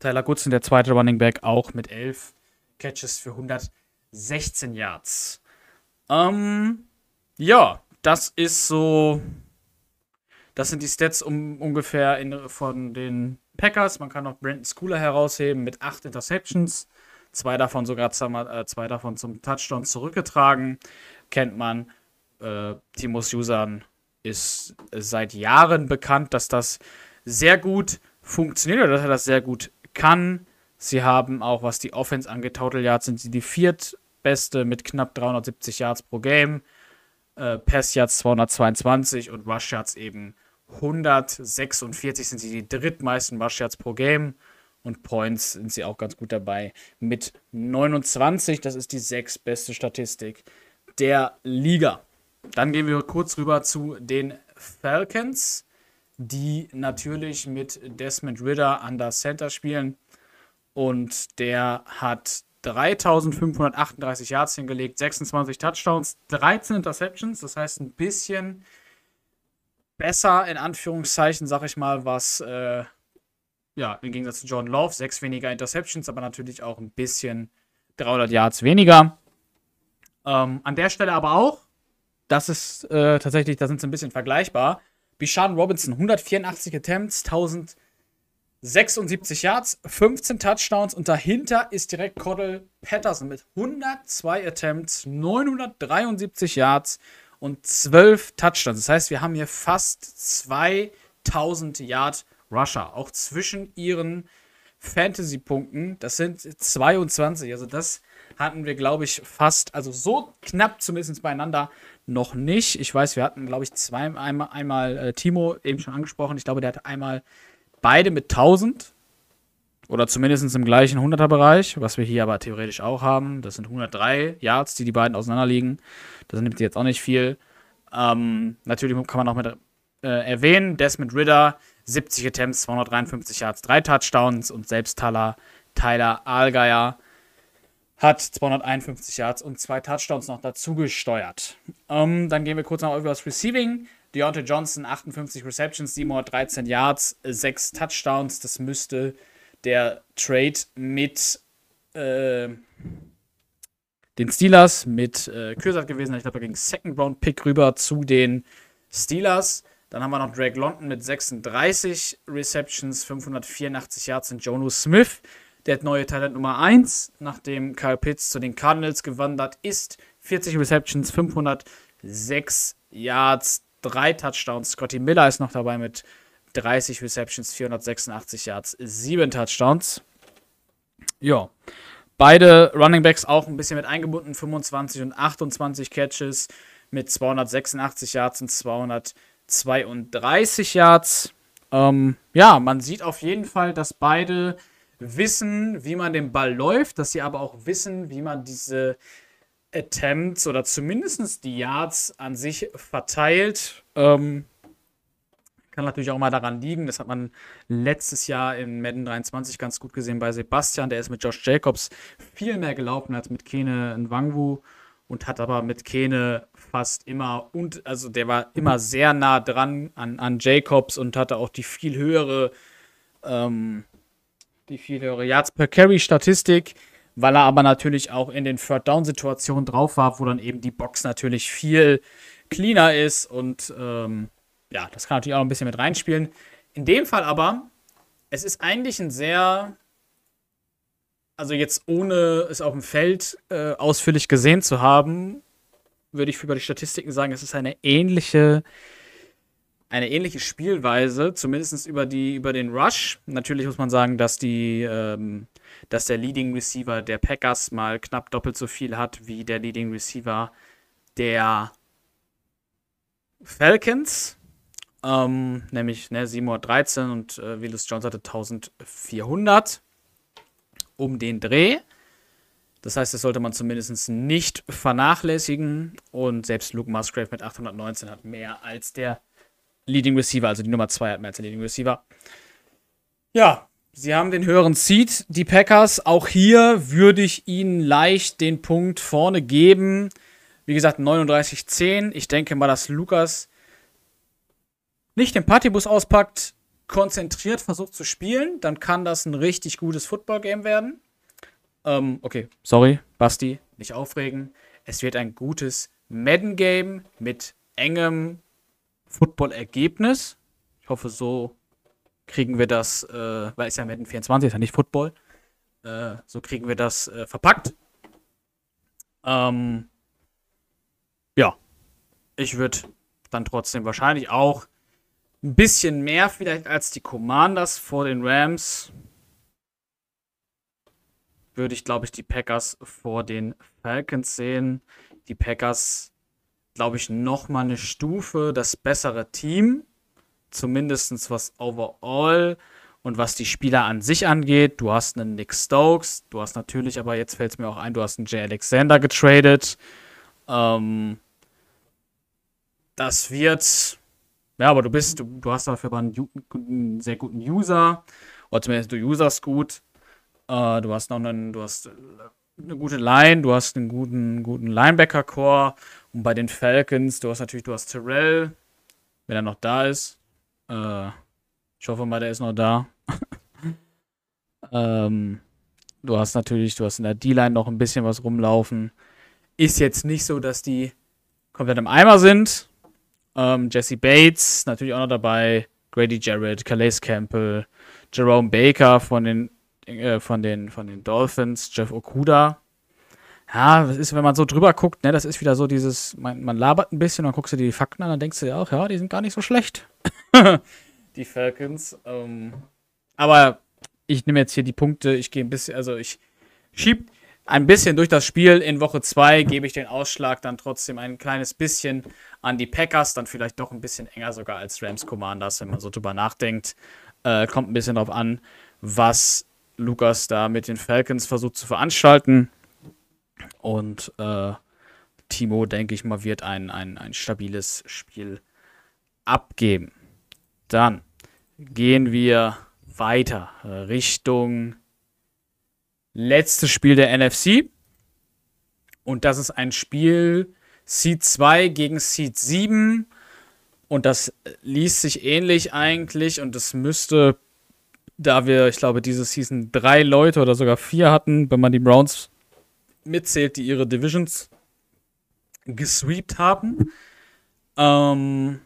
Speaker 2: Tyler Goodson, der zweite Running Back, auch mit 11 Catches für 116 Yards. Ähm, ja, das ist so. Das sind die Stats um, ungefähr in, von den Packers. Man kann noch Brandon Schooler herausheben mit 8 Interceptions. Zwei davon sogar äh, zwei davon zum Touchdown zurückgetragen. Kennt man äh, Timos Usern ist seit Jahren bekannt, dass das sehr gut funktioniert oder dass er das sehr gut kann. Sie haben auch, was die Offense angeht, Total Yards sind sie die viertbeste mit knapp 370 Yards pro Game. Äh, Pass Yards 222 und Rush Yards eben 146 sind sie die drittmeisten Rush Yards pro Game. Und Points sind sie auch ganz gut dabei mit 29. Das ist die sechstbeste Statistik der Liga. Dann gehen wir kurz rüber zu den Falcons, die natürlich mit Desmond Ritter an der Center spielen. Und der hat 3538 Yards hingelegt, 26 Touchdowns, 13 Interceptions. Das heißt, ein bisschen besser, in Anführungszeichen, sag ich mal, was, äh, ja, im Gegensatz zu Jordan Love, sechs weniger Interceptions, aber natürlich auch ein bisschen 300 Yards weniger. Ähm, an der Stelle aber auch das ist äh, tatsächlich, da sind sie ein bisschen vergleichbar. Bishan Robinson, 184 Attempts, 1076 Yards, 15 Touchdowns und dahinter ist direkt Cordell Patterson mit 102 Attempts, 973 Yards und 12 Touchdowns. Das heißt, wir haben hier fast 2000 Yard Rusher, auch zwischen ihren Fantasy-Punkten. Das sind 22. Also das hatten wir, glaube ich, fast, also so knapp zumindest beieinander noch nicht. Ich weiß, wir hatten, glaube ich, zwei, einmal, einmal äh, Timo eben schon angesprochen. Ich glaube, der hatte einmal beide mit 1000 oder zumindest im gleichen 100er-Bereich, was wir hier aber theoretisch auch haben. Das sind 103 Yards, die die beiden auseinander liegen. Das nimmt jetzt auch nicht viel. Ähm, natürlich kann man auch mit äh, erwähnen, Desmond Ritter, 70 Attempts, 253 Yards, 3 Touchdowns und selbst Tyler, Tyler Allgeier hat 251 Yards und zwei Touchdowns noch dazu gesteuert. Ähm, dann gehen wir kurz noch über das Receiving. Deontay Johnson, 58 Receptions, 713 Yards, 6 Touchdowns. Das müsste der Trade mit äh, den Steelers, mit äh, Kürsat gewesen. Ich glaube, er ging Second Round Pick rüber zu den Steelers. Dann haben wir noch Drake London mit 36 Receptions, 584 Yards und Jono Smith, der neue Talent Nummer 1, nachdem Kyle Pitts zu den Cardinals gewandert ist. 40 Receptions, 506 Yards, 3 Touchdowns. Scotty Miller ist noch dabei mit 30 Receptions, 486 Yards, 7 Touchdowns. Ja. Beide Running Backs auch ein bisschen mit eingebunden, 25 und 28 Catches mit 286 Yards und 232 Yards. Ähm, ja, man sieht auf jeden Fall, dass beide wissen, wie man den Ball läuft, dass sie aber auch wissen, wie man diese Attempts oder zumindest die Yards an sich verteilt. Ähm, kann natürlich auch mal daran liegen, das hat man letztes Jahr in Madden 23 ganz gut gesehen bei Sebastian, der ist mit Josh Jacobs viel mehr gelaufen als mit Kene Nwangwu und hat aber mit Kene fast immer und also der war immer sehr nah dran an, an Jacobs und hatte auch die viel höhere ähm, die viel höhere Yards per Carry Statistik, weil er aber natürlich auch in den Third Down Situationen drauf war, wo dann eben die Box natürlich viel cleaner ist und ähm, ja, das kann natürlich auch ein bisschen mit reinspielen. In dem Fall aber, es ist eigentlich ein sehr, also jetzt ohne es auf dem Feld äh, ausführlich gesehen zu haben, würde ich über die Statistiken sagen, es ist eine ähnliche, eine ähnliche Spielweise, zumindest über, die, über den Rush. Natürlich muss man sagen, dass, die, ähm, dass der Leading Receiver der Packers mal knapp doppelt so viel hat wie der Leading Receiver der Falcons. Ähm, nämlich ne, 713 und äh, Willis Jones hatte 1400 um den Dreh. Das heißt, das sollte man zumindest nicht vernachlässigen. Und selbst Luke Musgrave mit 819 hat mehr als der Leading Receiver, also die Nummer 2 hat mehr als der Leading Receiver. Ja, sie haben den höheren Seed, die Packers. Auch hier würde ich ihnen leicht den Punkt vorne geben. Wie gesagt, 39-10. Ich denke mal, dass Lukas nicht den Partybus auspackt, konzentriert versucht zu spielen, dann kann das ein richtig gutes Football-Game werden. Ähm, okay, sorry, Basti, nicht aufregen. Es wird ein gutes Madden-Game mit engem Football-Ergebnis. Ich hoffe, so kriegen wir das, äh, weil es ja Madden 24 ist ja nicht Football. Äh, so kriegen wir das äh, verpackt. Ähm, ja, ich würde dann trotzdem wahrscheinlich auch ein bisschen mehr vielleicht als die Commanders vor den Rams. Würde ich, glaube ich, die Packers vor den Falcons sehen. Die Packers, glaube ich, noch mal eine Stufe das bessere Team. Zumindest was overall und was die Spieler an sich angeht. Du hast einen Nick Stokes. Du hast natürlich, aber jetzt fällt es mir auch ein, du hast einen Jay Alexander getradet. Ähm, das wird ja, aber du bist, du, du hast dafür aber einen, einen, sehr guten User. Oder zumindest du userst gut. Äh, du hast noch einen, du hast äh, eine gute Line, du hast einen guten, guten Linebacker-Core. Und bei den Falcons, du hast natürlich, du hast Terrell, wenn er noch da ist. Äh, ich hoffe mal, der ist noch da. <laughs> ähm, du hast natürlich, du hast in der D-Line noch ein bisschen was rumlaufen. Ist jetzt nicht so, dass die komplett im Eimer sind. Ähm, Jesse Bates, natürlich auch noch dabei. Grady Jarrett, Calais Campbell, Jerome Baker von den, äh, von den, von den Dolphins, Jeff Okuda. Ja, das ist, wenn man so drüber guckt, ne, das ist wieder so dieses, man, man labert ein bisschen, dann guckst du dir die Fakten an, dann denkst du dir auch, ja, die sind gar nicht so schlecht. <laughs> die Falcons. Ähm, aber ich nehme jetzt hier die Punkte, ich gehe ein bisschen, also ich schieb ein bisschen durch das Spiel. In Woche 2 gebe ich den Ausschlag dann trotzdem ein kleines bisschen an die Packers, dann vielleicht doch ein bisschen enger sogar als Rams Commanders, wenn man so drüber nachdenkt. Äh, kommt ein bisschen darauf an, was Lukas da mit den Falcons versucht zu veranstalten. Und äh, Timo, denke ich mal, wird ein, ein, ein stabiles Spiel abgeben. Dann gehen wir weiter Richtung letztes Spiel der NFC. Und das ist ein Spiel Seed 2 gegen Seed 7. Und das liest sich ähnlich eigentlich. Und das müsste, da wir, ich glaube, diese Season drei Leute oder sogar vier hatten, wenn man die Browns mitzählt, die ihre Divisions gesweept haben. Ähm,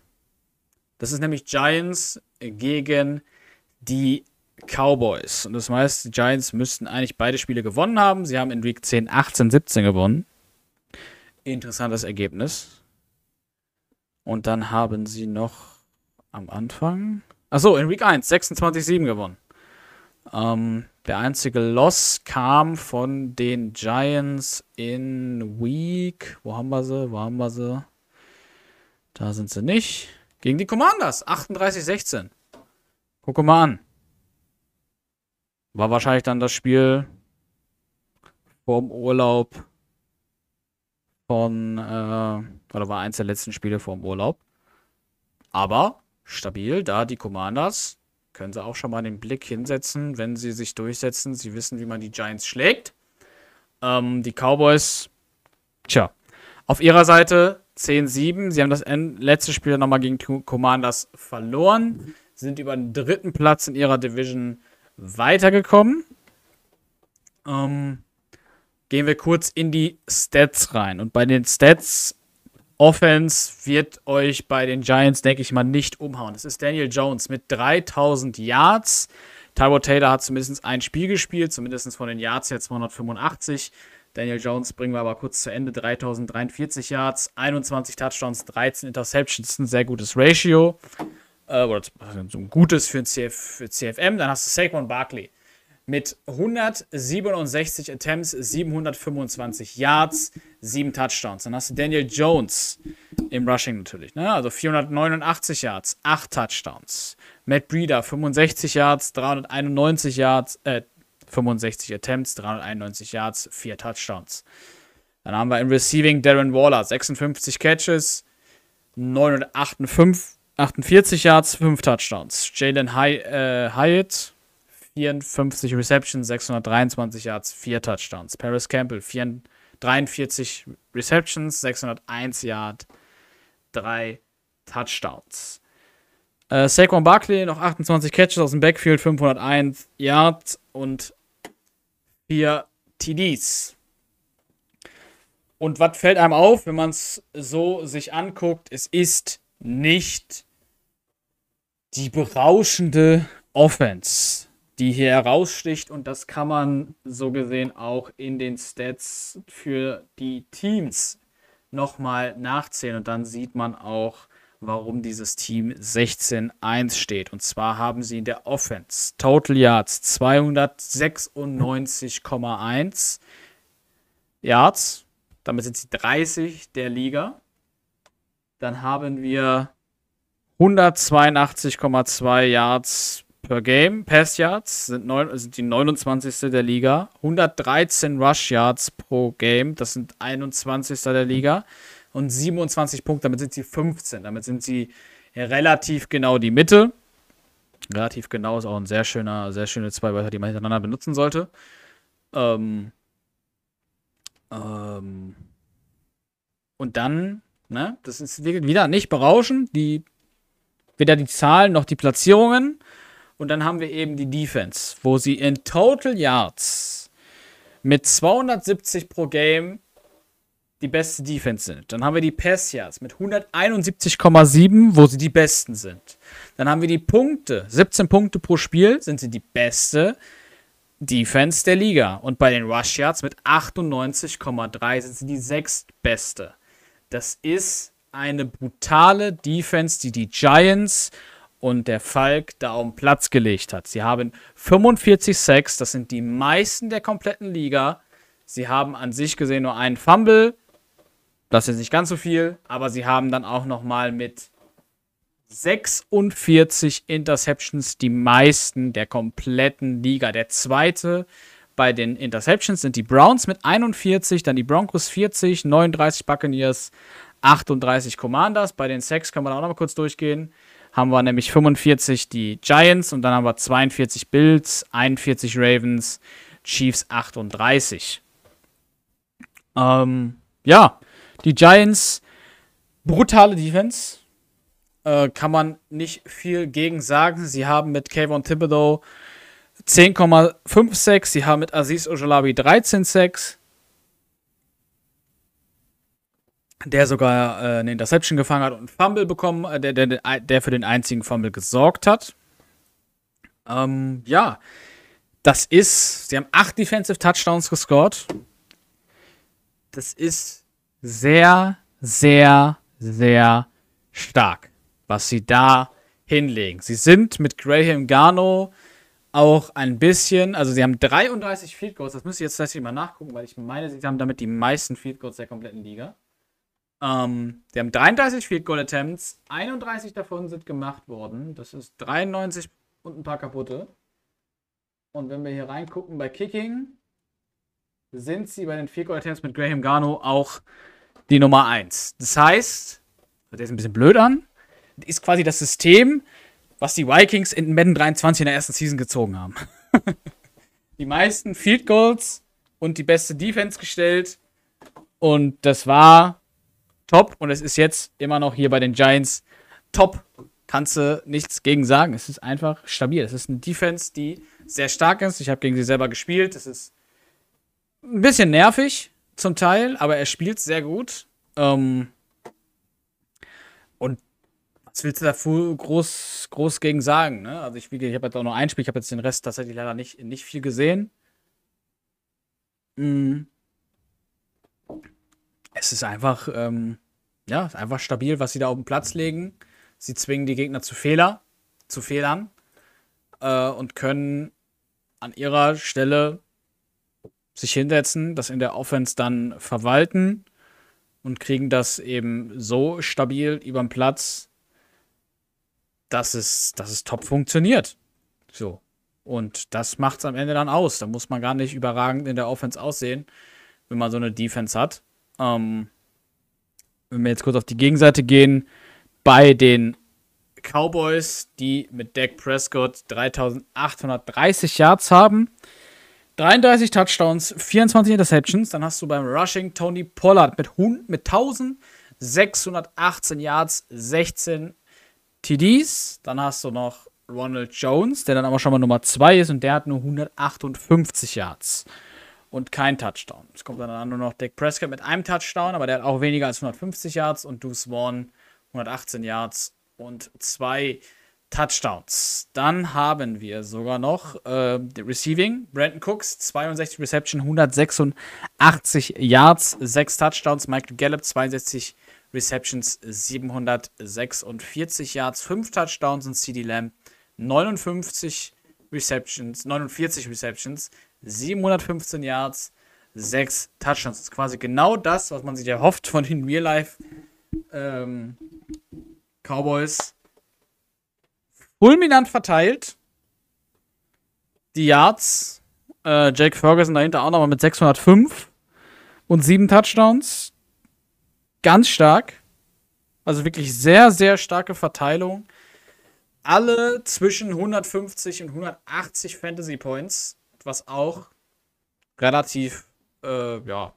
Speaker 2: das ist nämlich Giants gegen die Cowboys. Und das heißt, die Giants müssten eigentlich beide Spiele gewonnen haben. Sie haben in Week 10 18, 17 gewonnen. Interessantes Ergebnis. Und dann haben sie noch am Anfang. Achso, in Week 1 26-7 gewonnen. Ähm, der einzige Loss kam von den Giants in Week. Wo haben wir sie? Wo haben wir sie? Da sind sie nicht. Gegen die Commanders. 38-16. Guck mal an. War wahrscheinlich dann das Spiel vorm Urlaub von, äh, oder war eins der letzten Spiele vorm Urlaub. Aber stabil, da die Commanders können sie auch schon mal den Blick hinsetzen, wenn sie sich durchsetzen. Sie wissen, wie man die Giants schlägt. Ähm, die Cowboys, tja, auf ihrer Seite 10-7. Sie haben das letzte Spiel nochmal gegen Commanders verloren, sind über den dritten Platz in ihrer Division weitergekommen. Ähm, gehen wir kurz in die Stats rein. Und bei den Stats, Offense wird euch bei den Giants, denke ich mal, nicht umhauen. Es ist Daniel Jones mit 3000 Yards. Tyrod Taylor hat zumindest ein Spiel gespielt, zumindest von den Yards her 285. Daniel Jones bringen wir aber kurz zu Ende. 3043 Yards, 21 Touchdowns, 13 Interceptions, ein sehr gutes Ratio äh, oder so ein gutes für, ein CF, für CFM. Dann hast du Saquon Barkley mit 167 Attempts, 725 Yards, 7 Touchdowns. Dann hast du Daniel Jones im Rushing natürlich, ne? also 489 Yards, 8 Touchdowns. Matt Breeder 65 Yards, 391 Yards, äh, 65 Attempts, 391 Yards, 4 Touchdowns. Dann haben wir im Receiving Darren Waller, 56 Catches, 958 48 Yards, 5 Touchdowns. Jalen Hy äh, Hyatt, 54 Receptions, 623 Yards, 4 Touchdowns. Paris Campbell, 4, 43 Receptions, 601 Yards, 3 Touchdowns. Äh, Saquon Barkley noch 28 Catches aus dem Backfield, 501 Yards und 4 TDs. Und was fällt einem auf, wenn man es so sich anguckt? Es ist nicht die berauschende Offense, die hier heraussticht. Und das kann man so gesehen auch in den Stats für die Teams nochmal nachzählen. Und dann sieht man auch, warum dieses Team 16-1 steht. Und zwar haben sie in der Offense Total Yards 296,1 Yards. Damit sind sie 30 der Liga. Dann haben wir 182,2 Yards per Game. Pass Yards sind, neun, sind die 29. der Liga. 113 Rush Yards pro Game. Das sind 21. der Liga. Und 27 Punkte, damit sind sie 15. Damit sind sie relativ genau die Mitte. Relativ genau ist auch ein sehr schöner, sehr schöne zwei Wörter, die man hintereinander benutzen sollte. Ähm, ähm, und dann, ne, das ist wieder nicht berauschend. Die weder die Zahlen noch die Platzierungen. Und dann haben wir eben die Defense, wo sie in Total Yards mit 270 pro Game die beste Defense sind. Dann haben wir die Pass Yards mit 171,7, wo sie die besten sind. Dann haben wir die Punkte, 17 Punkte pro Spiel sind sie die beste Defense der Liga. Und bei den Rush Yards mit 98,3 sind sie die sechstbeste. Das ist eine brutale Defense, die die Giants und der Falk da den Platz gelegt hat. Sie haben 45 Sacks, das sind die meisten der kompletten Liga. Sie haben an sich gesehen nur einen Fumble, das ist nicht ganz so viel, aber sie haben dann auch noch mal mit 46 Interceptions die meisten der kompletten Liga. Der zweite bei den Interceptions sind die Browns mit 41, dann die Broncos 40, 39 Buccaneers, 38 Commanders. Bei den Sacks können wir auch noch mal kurz durchgehen. Haben wir nämlich 45 die Giants und dann haben wir 42 Bills, 41 Ravens, Chiefs 38. Ähm, ja, die Giants, brutale Defense. Äh, kann man nicht viel gegen sagen. Sie haben mit Kayvon Thibodeau 10,56. Sie haben mit Aziz Ojalabi 13,6. Der sogar äh, eine Interception gefangen hat und einen Fumble bekommen, äh, der, der, der für den einzigen Fumble gesorgt hat. Ähm, ja, das ist, sie haben acht Defensive Touchdowns gescored. Das ist sehr, sehr, sehr stark, was sie da hinlegen. Sie sind mit Graham Garno auch ein bisschen, also sie haben 33 Field Goals, das müsste ich jetzt tatsächlich mal nachgucken, weil ich meine, sie haben damit die meisten Field Goals der kompletten Liga. Ähm, sie haben 33 Field Goal Attempts, 31 davon sind gemacht worden. Das ist 93 und ein paar kaputte. Und wenn wir hier reingucken bei Kicking, sind sie bei den Field Goal Attempts mit Graham Garno auch die Nummer 1. Das heißt, das ist ein bisschen blöd an, ist quasi das System, was die Vikings in Madden 23 in der ersten Season gezogen haben. <laughs> die meisten Field Goals und die beste Defense gestellt. Und das war top. Und es ist jetzt immer noch hier bei den Giants top. Kannst du nichts gegen sagen. Es ist einfach stabil. Es ist eine Defense, die sehr stark ist. Ich habe gegen sie selber gespielt. Es ist ein bisschen nervig zum Teil, aber er spielt sehr gut. Ähm und was willst du da groß, groß gegen sagen? Ne? Also ich, ich habe jetzt auch noch ein Spiel, ich habe jetzt den Rest tatsächlich leider nicht, nicht viel gesehen. Mhm. Es ist einfach, ähm, ja, einfach stabil, was sie da auf den Platz legen. Sie zwingen die Gegner zu Fehler, zu Fehlern äh, und können an ihrer Stelle sich hinsetzen, das in der Offense dann verwalten und kriegen das eben so stabil über den Platz, dass es, dass es top funktioniert. So. Und das macht es am Ende dann aus. Da muss man gar nicht überragend in der Offense aussehen, wenn man so eine Defense hat. Ähm, wenn wir jetzt kurz auf die Gegenseite gehen, bei den Cowboys, die mit Dak Prescott 3830 Yards haben, 33 Touchdowns, 24 Interceptions. Dann hast du beim Rushing Tony Pollard mit, mit 1618 Yards, 16 TDs. Dann hast du noch Ronald Jones, der dann aber schon mal Nummer 2 ist und der hat nur 158 Yards und kein Touchdown. Es kommt dann nur noch Dak Prescott mit einem Touchdown, aber der hat auch weniger als 150 Yards und Deuce Vaughn 118 Yards und zwei Touchdowns. Dann haben wir sogar noch äh, Receiving. Brandon Cooks, 62 Reception, 186 Yards, 6 Touchdowns. Michael Gallup, 62 Receptions, 746 Yards, 5 Touchdowns. Und CD Lamb, 59 Receptions, 49 Receptions, 715 Yards, 6 Touchdowns. Das ist quasi genau das, was man sich erhofft von den Real Life ähm, Cowboys fulminant verteilt. Die Yards. Äh, Jake Ferguson dahinter auch nochmal mit 605 und 7 Touchdowns. Ganz stark. Also wirklich sehr, sehr starke Verteilung. Alle zwischen 150 und 180 Fantasy Points, was auch relativ, äh, ja,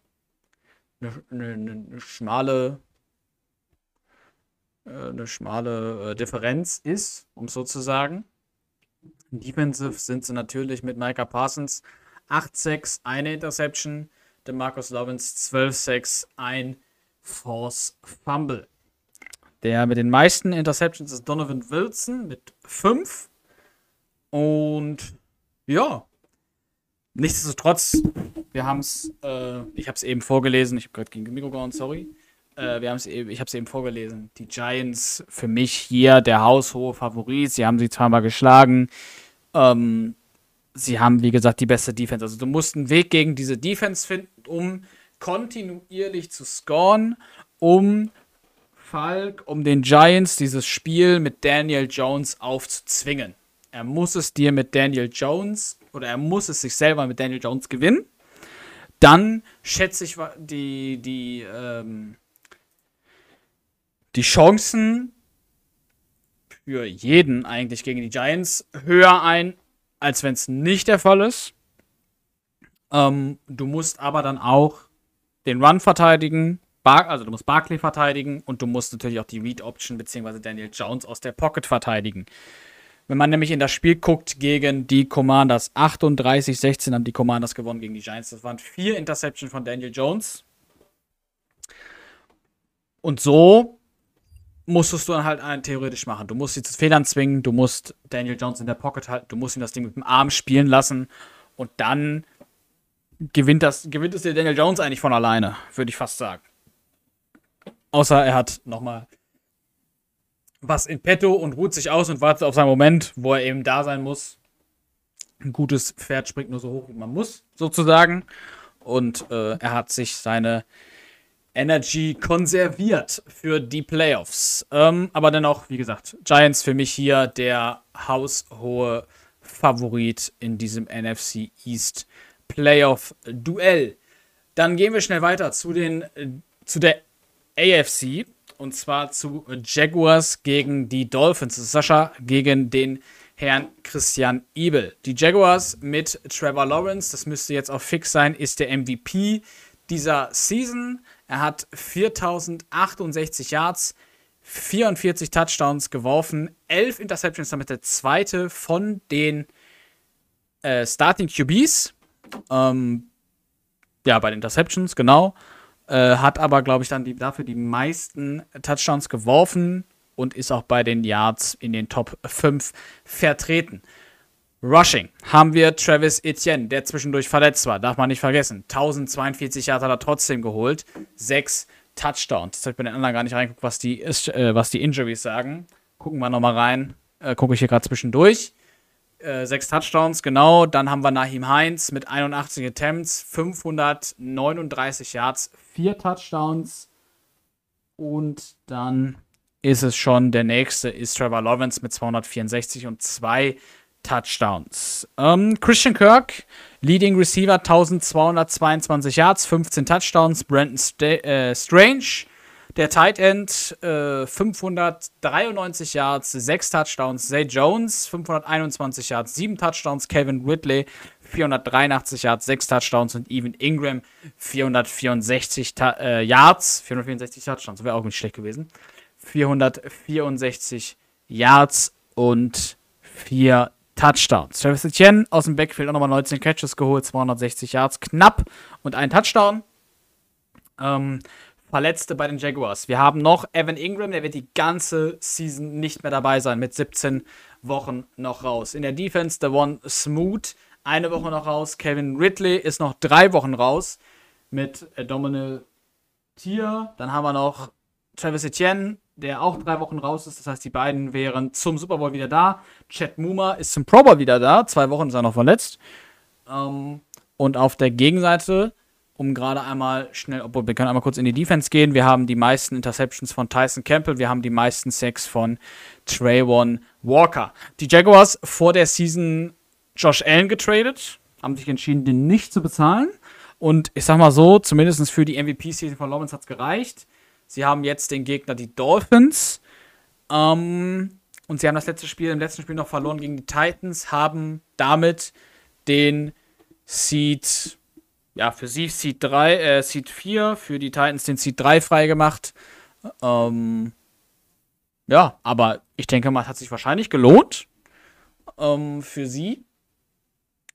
Speaker 2: eine ne, ne, schmale äh, eine schmale äh, Differenz ist, um so zu sagen. Defensive sind sie natürlich mit Micah Parsons 8-6, eine Interception, der Marcus Lawrence 12-6, ein Force Fumble. Der mit den meisten Interceptions ist Donovan Wilson mit 5. Und ja, nichtsdestotrotz, wir haben es, äh, ich habe es eben vorgelesen, ich habe gerade gegen Mikro gehauen, sorry. Äh, wir eben, ich habe es eben vorgelesen. Die Giants für mich hier der haushohe Favorit. Sie haben sie zweimal geschlagen. Ähm, sie haben, wie gesagt, die beste Defense. Also du musst einen Weg gegen diese Defense finden, um kontinuierlich zu scoren, um Falk, um den Giants dieses Spiel mit Daniel Jones aufzuzwingen. Er muss es dir mit Daniel Jones oder er muss es sich selber mit Daniel Jones gewinnen. Dann schätze ich die, die, ähm, die Chancen für jeden eigentlich gegen die Giants höher ein, als wenn es nicht der Fall ist. Ähm, du musst aber dann auch den Run verteidigen, Bar also du musst Barkley verteidigen und du musst natürlich auch die Read Option bzw. Daniel Jones aus der Pocket verteidigen. Wenn man nämlich in das Spiel guckt gegen die Commanders, 38-16 haben die Commanders gewonnen gegen die Giants. Das waren vier Interceptions von Daniel Jones. Und so musstest du dann halt einen theoretisch machen. Du musst sie zu Federn zwingen, du musst Daniel Jones in der Pocket halten, du musst ihn das Ding mit dem Arm spielen lassen und dann gewinnt, das, gewinnt es dir Daniel Jones eigentlich von alleine, würde ich fast sagen. Außer er hat nochmal was in petto und ruht sich aus und wartet auf seinen Moment, wo er eben da sein muss. Ein gutes Pferd springt nur so hoch, wie man muss, sozusagen. Und äh, er hat sich seine Energy konserviert für die Playoffs. Ähm, aber dennoch, wie gesagt, Giants für mich hier der haushohe Favorit in diesem NFC East Playoff Duell. Dann gehen wir schnell weiter zu den zu der AFC und zwar zu Jaguars gegen die Dolphins. Sascha gegen den Herrn Christian Ebel. Die Jaguars mit Trevor Lawrence, das müsste jetzt auch fix sein, ist der MVP dieser Season. Er hat 4068 Yards, 44 Touchdowns geworfen, 11 Interceptions, damit der zweite von den äh, Starting QBs. Ähm, ja, bei den Interceptions, genau. Äh, hat aber, glaube ich, dann die, dafür die meisten Touchdowns geworfen und ist auch bei den Yards in den Top 5 vertreten. Rushing haben wir Travis Etienne, der zwischendurch verletzt war, darf man nicht vergessen. 1042 Yards hat er trotzdem geholt, 6 Touchdowns. Das habe ich bei den anderen gar nicht reingeguckt, was die, äh, was die Injuries sagen. Gucken wir nochmal rein. Äh, Gucke ich hier gerade zwischendurch. Äh, sechs Touchdowns, genau. Dann haben wir Nahim Heinz mit 81 Attempts, 539 Yards, vier Touchdowns. Und dann ist es schon der nächste, ist Trevor Lawrence mit 264 und zwei Touchdowns. Ähm, Christian Kirk, Leading Receiver, 1222 Yards, 15 Touchdowns. Brandon St äh, Strange, der Tight End äh, 593 Yards, 6 Touchdowns. Zay Jones 521 Yards, 7 Touchdowns. Kevin Ridley 483 Yards, 6 Touchdowns. Und Evan Ingram 464 Ta äh, Yards, 464 Touchdowns. Wäre auch nicht schlecht gewesen. 464 Yards und 4 Touchdowns. Travis Etienne aus dem Backfield auch nochmal 19 Catches geholt, 260 Yards knapp und ein Touchdown. Ähm, Verletzte bei den Jaguars. Wir haben noch Evan Ingram, der wird die ganze Season nicht mehr dabei sein, mit 17 Wochen noch raus. In der Defense, der One Smooth, eine Woche noch raus. Kevin Ridley ist noch drei Wochen raus mit Dominic Tier. Dann haben wir noch Travis Etienne, der auch drei Wochen raus ist. Das heißt, die beiden wären zum Super Bowl wieder da. Chad Muma ist zum Pro Bowl wieder da. Zwei Wochen ist er noch verletzt. Ähm, und auf der Gegenseite um gerade einmal schnell, obwohl wir können einmal kurz in die Defense gehen. Wir haben die meisten Interceptions von Tyson Campbell, wir haben die meisten Sacks von Trayvon Walker. Die Jaguars vor der Season Josh Allen getradet, haben sich entschieden, den nicht zu bezahlen. Und ich sag mal so, zumindest für die MVP-Season von Lawrence hat es gereicht. Sie haben jetzt den Gegner die Dolphins. Ähm, und sie haben das letzte Spiel, im letzten Spiel noch verloren gegen die Titans, haben damit den Seed ja, für sie Seed 3, äh, Seed 4, für die Titans den Seed 3 freigemacht. Ähm, ja, aber ich denke mal, es hat sich wahrscheinlich gelohnt ähm, für sie.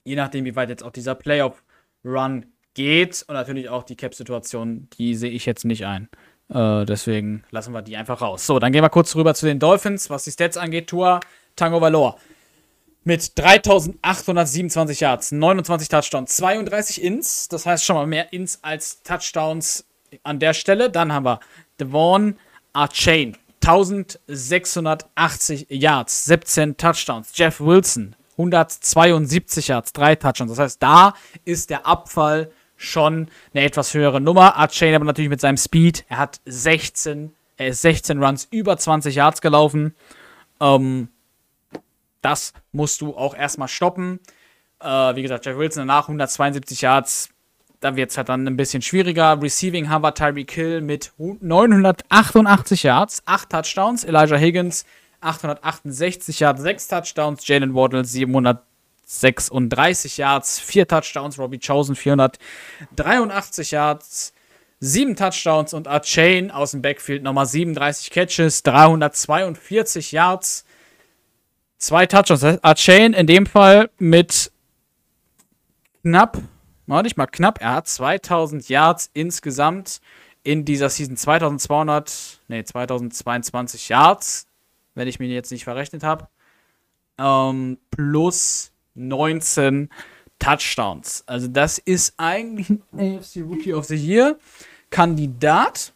Speaker 2: Je nachdem, wie weit jetzt auch dieser Playoff-Run geht und natürlich auch die Cap-Situation, die sehe ich jetzt nicht ein. Äh, deswegen lassen wir die einfach raus. So, dann gehen wir kurz rüber zu den Dolphins, was die Stats angeht. Tour Tango Valor mit 3827 Yards, 29 Touchdowns, 32 Ins, das heißt schon mal mehr Ins als Touchdowns an der Stelle. Dann haben wir Devon Archain, 1680 Yards, 17 Touchdowns. Jeff Wilson, 172 Yards, 3 Touchdowns. Das heißt, da ist der Abfall schon eine etwas höhere Nummer. Archain aber natürlich mit seinem Speed. Er hat 16, er ist 16 Runs über 20 Yards gelaufen. Ähm, das musst du auch erstmal stoppen. Äh, wie gesagt, Jeff Wilson danach 172 Yards. Da wird es halt dann ein bisschen schwieriger. Receiving haben wir Tyreek Hill mit 988 Yards, 8 Touchdowns. Elijah Higgins 868 Yards, 6 Touchdowns. Jalen Waddle 736 Yards, 4 Touchdowns. Robbie Chosen 483 Yards. sieben Touchdowns und Archain aus dem Backfield nochmal 37 Catches, 342 Yards, zwei Touchdowns. Archain in dem Fall mit knapp, noch nicht mal knapp, er hat 2000 Yards insgesamt in dieser Season 2200, nee, 2022 Yards, wenn ich mich jetzt nicht verrechnet habe, ähm, plus 19 Touchdowns. Also das ist eigentlich ein AFC Rookie of the Year Kandidat.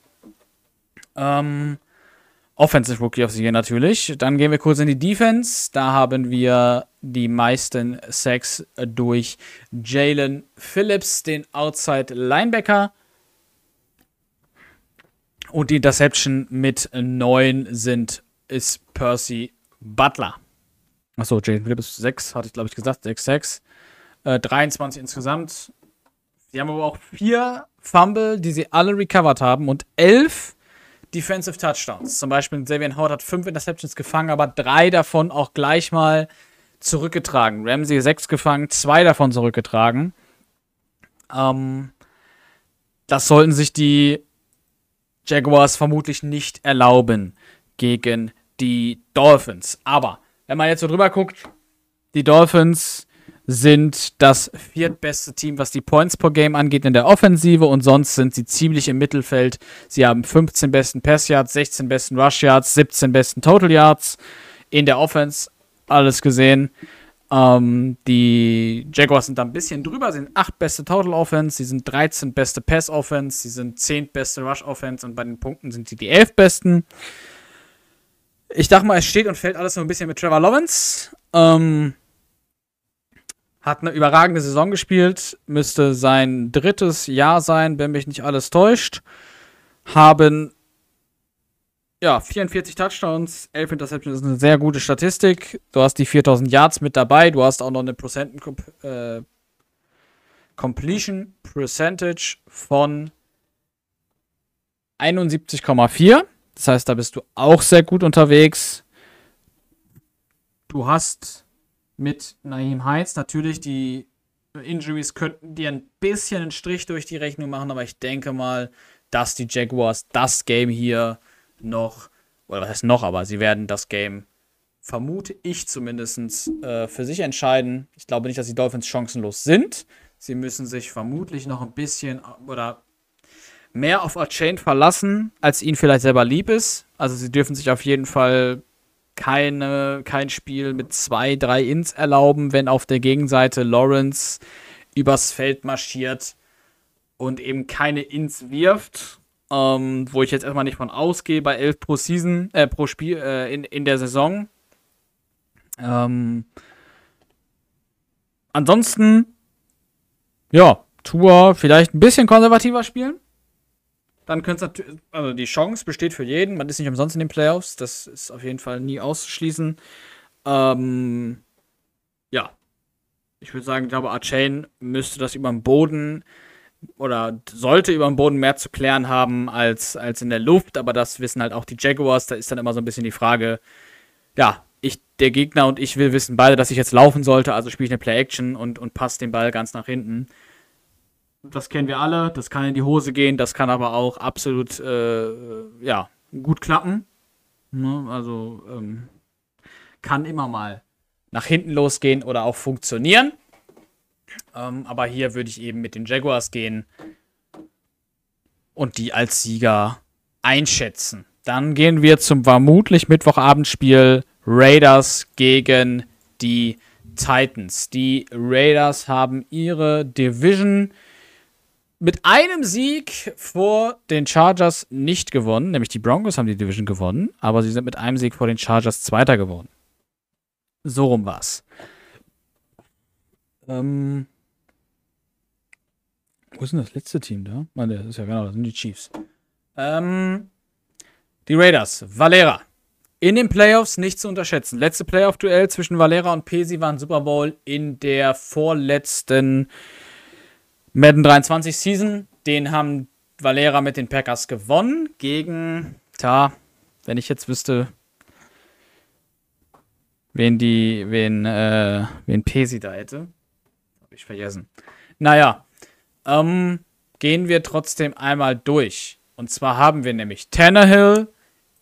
Speaker 2: Ähm, Offensive Rookie of the Year natürlich. Dann gehen wir kurz in die Defense. Da haben wir die meisten Sacks durch Jalen Phillips, den Outside Linebacker. Und die Interception mit 9 sind, ist Percy Butler. Achso, Jalen Phillips 6, hatte ich glaube ich gesagt, 6 6 äh, 23 insgesamt. Sie haben aber auch vier Fumble, die sie alle recovered haben und elf Defensive Touchdowns. Zum Beispiel Xavier Howard hat fünf Interceptions gefangen, aber drei davon auch gleich mal zurückgetragen. Ramsey sechs gefangen, zwei davon zurückgetragen. Ähm, das sollten sich die Jaguars vermutlich nicht erlauben gegen die Dolphins. Aber wenn man jetzt so drüber guckt, die Dolphins sind das viertbeste Team, was die Points per Game angeht in der Offensive und sonst sind sie ziemlich im Mittelfeld. Sie haben 15 besten Pass Yards, 16 besten Rush Yards, 17 besten Total Yards in der Offense. Alles gesehen. Ähm, die Jaguars sind da ein bisschen drüber, sie sind 8 beste Total Offense, sie sind 13 beste Pass Offense, sie sind 10 beste Rush Offense und bei den Punkten sind sie die 11 besten. Ich dachte mal, es steht und fällt alles so ein bisschen mit Trevor Lawrence. Ähm, hat eine überragende Saison gespielt, müsste sein drittes Jahr sein, wenn mich nicht alles täuscht. Haben ja 44 Touchdowns, 11 Interceptions ist eine sehr gute Statistik. Du hast die 4000 Yards mit dabei, du hast auch noch eine Prozent äh, Completion Percentage von 71,4. Das heißt, da bist du auch sehr gut unterwegs. Du hast mit Naheem Heinz. Natürlich, die Injuries könnten dir ein bisschen einen Strich durch die Rechnung machen, aber ich denke mal, dass die Jaguars das Game hier noch, oder was heißt noch, aber sie werden das Game, vermute ich zumindest, äh, für sich entscheiden. Ich glaube nicht, dass die Dolphins chancenlos sind. Sie müssen sich vermutlich noch ein bisschen oder mehr auf Archain verlassen, als ihnen vielleicht selber lieb ist. Also sie dürfen sich auf jeden Fall keine, kein Spiel mit zwei, drei Ins erlauben, wenn auf der Gegenseite Lawrence übers Feld marschiert und eben keine Ins wirft. Ähm, wo ich jetzt erstmal nicht von ausgehe, bei 11 pro Season, äh, pro Spiel äh, in, in der Saison. Ähm, ansonsten, ja, Tour vielleicht ein bisschen konservativer spielen dann könnte es natürlich, also die Chance besteht für jeden. Man ist nicht umsonst in den Playoffs. Das ist auf jeden Fall nie auszuschließen. Ähm, ja. Ich würde sagen, ich glaube, Archain müsste das über dem Boden oder sollte über dem Boden mehr zu klären haben als, als in der Luft. Aber das wissen halt auch die Jaguars. Da ist dann immer so ein bisschen die Frage, ja, ich, der Gegner und ich will wissen beide, dass ich jetzt laufen sollte. Also spiele ich eine Play-Action und, und passe den Ball ganz nach hinten das kennen wir alle, das kann in die Hose gehen, das kann aber auch absolut, äh, ja, gut klappen. Ne? Also ähm, kann immer mal nach hinten losgehen oder auch funktionieren. Ähm, aber hier würde ich eben mit den Jaguars gehen und die als Sieger einschätzen. Dann gehen wir zum vermutlich Mittwochabendspiel Raiders gegen die Titans. Die Raiders haben ihre Division mit einem Sieg vor den Chargers nicht gewonnen. Nämlich die Broncos haben die Division gewonnen, aber sie sind mit einem Sieg vor den Chargers Zweiter geworden. So rum war's. Ähm. Wo ist denn das letzte Team da? Nein, das ist ja genau, das sind die Chiefs. Ähm, die Raiders, Valera. In den Playoffs nicht zu unterschätzen. Letzte Playoff-Duell zwischen Valera und Pesi war ein Super Bowl in der vorletzten Madden 23 Season, den haben Valera mit den Packers gewonnen gegen, tja, wenn ich jetzt wüsste, wen die, wen, äh, wen Pesi da hätte. Hab ich vergessen. Naja, ähm, gehen wir trotzdem einmal durch. Und zwar haben wir nämlich Tannehill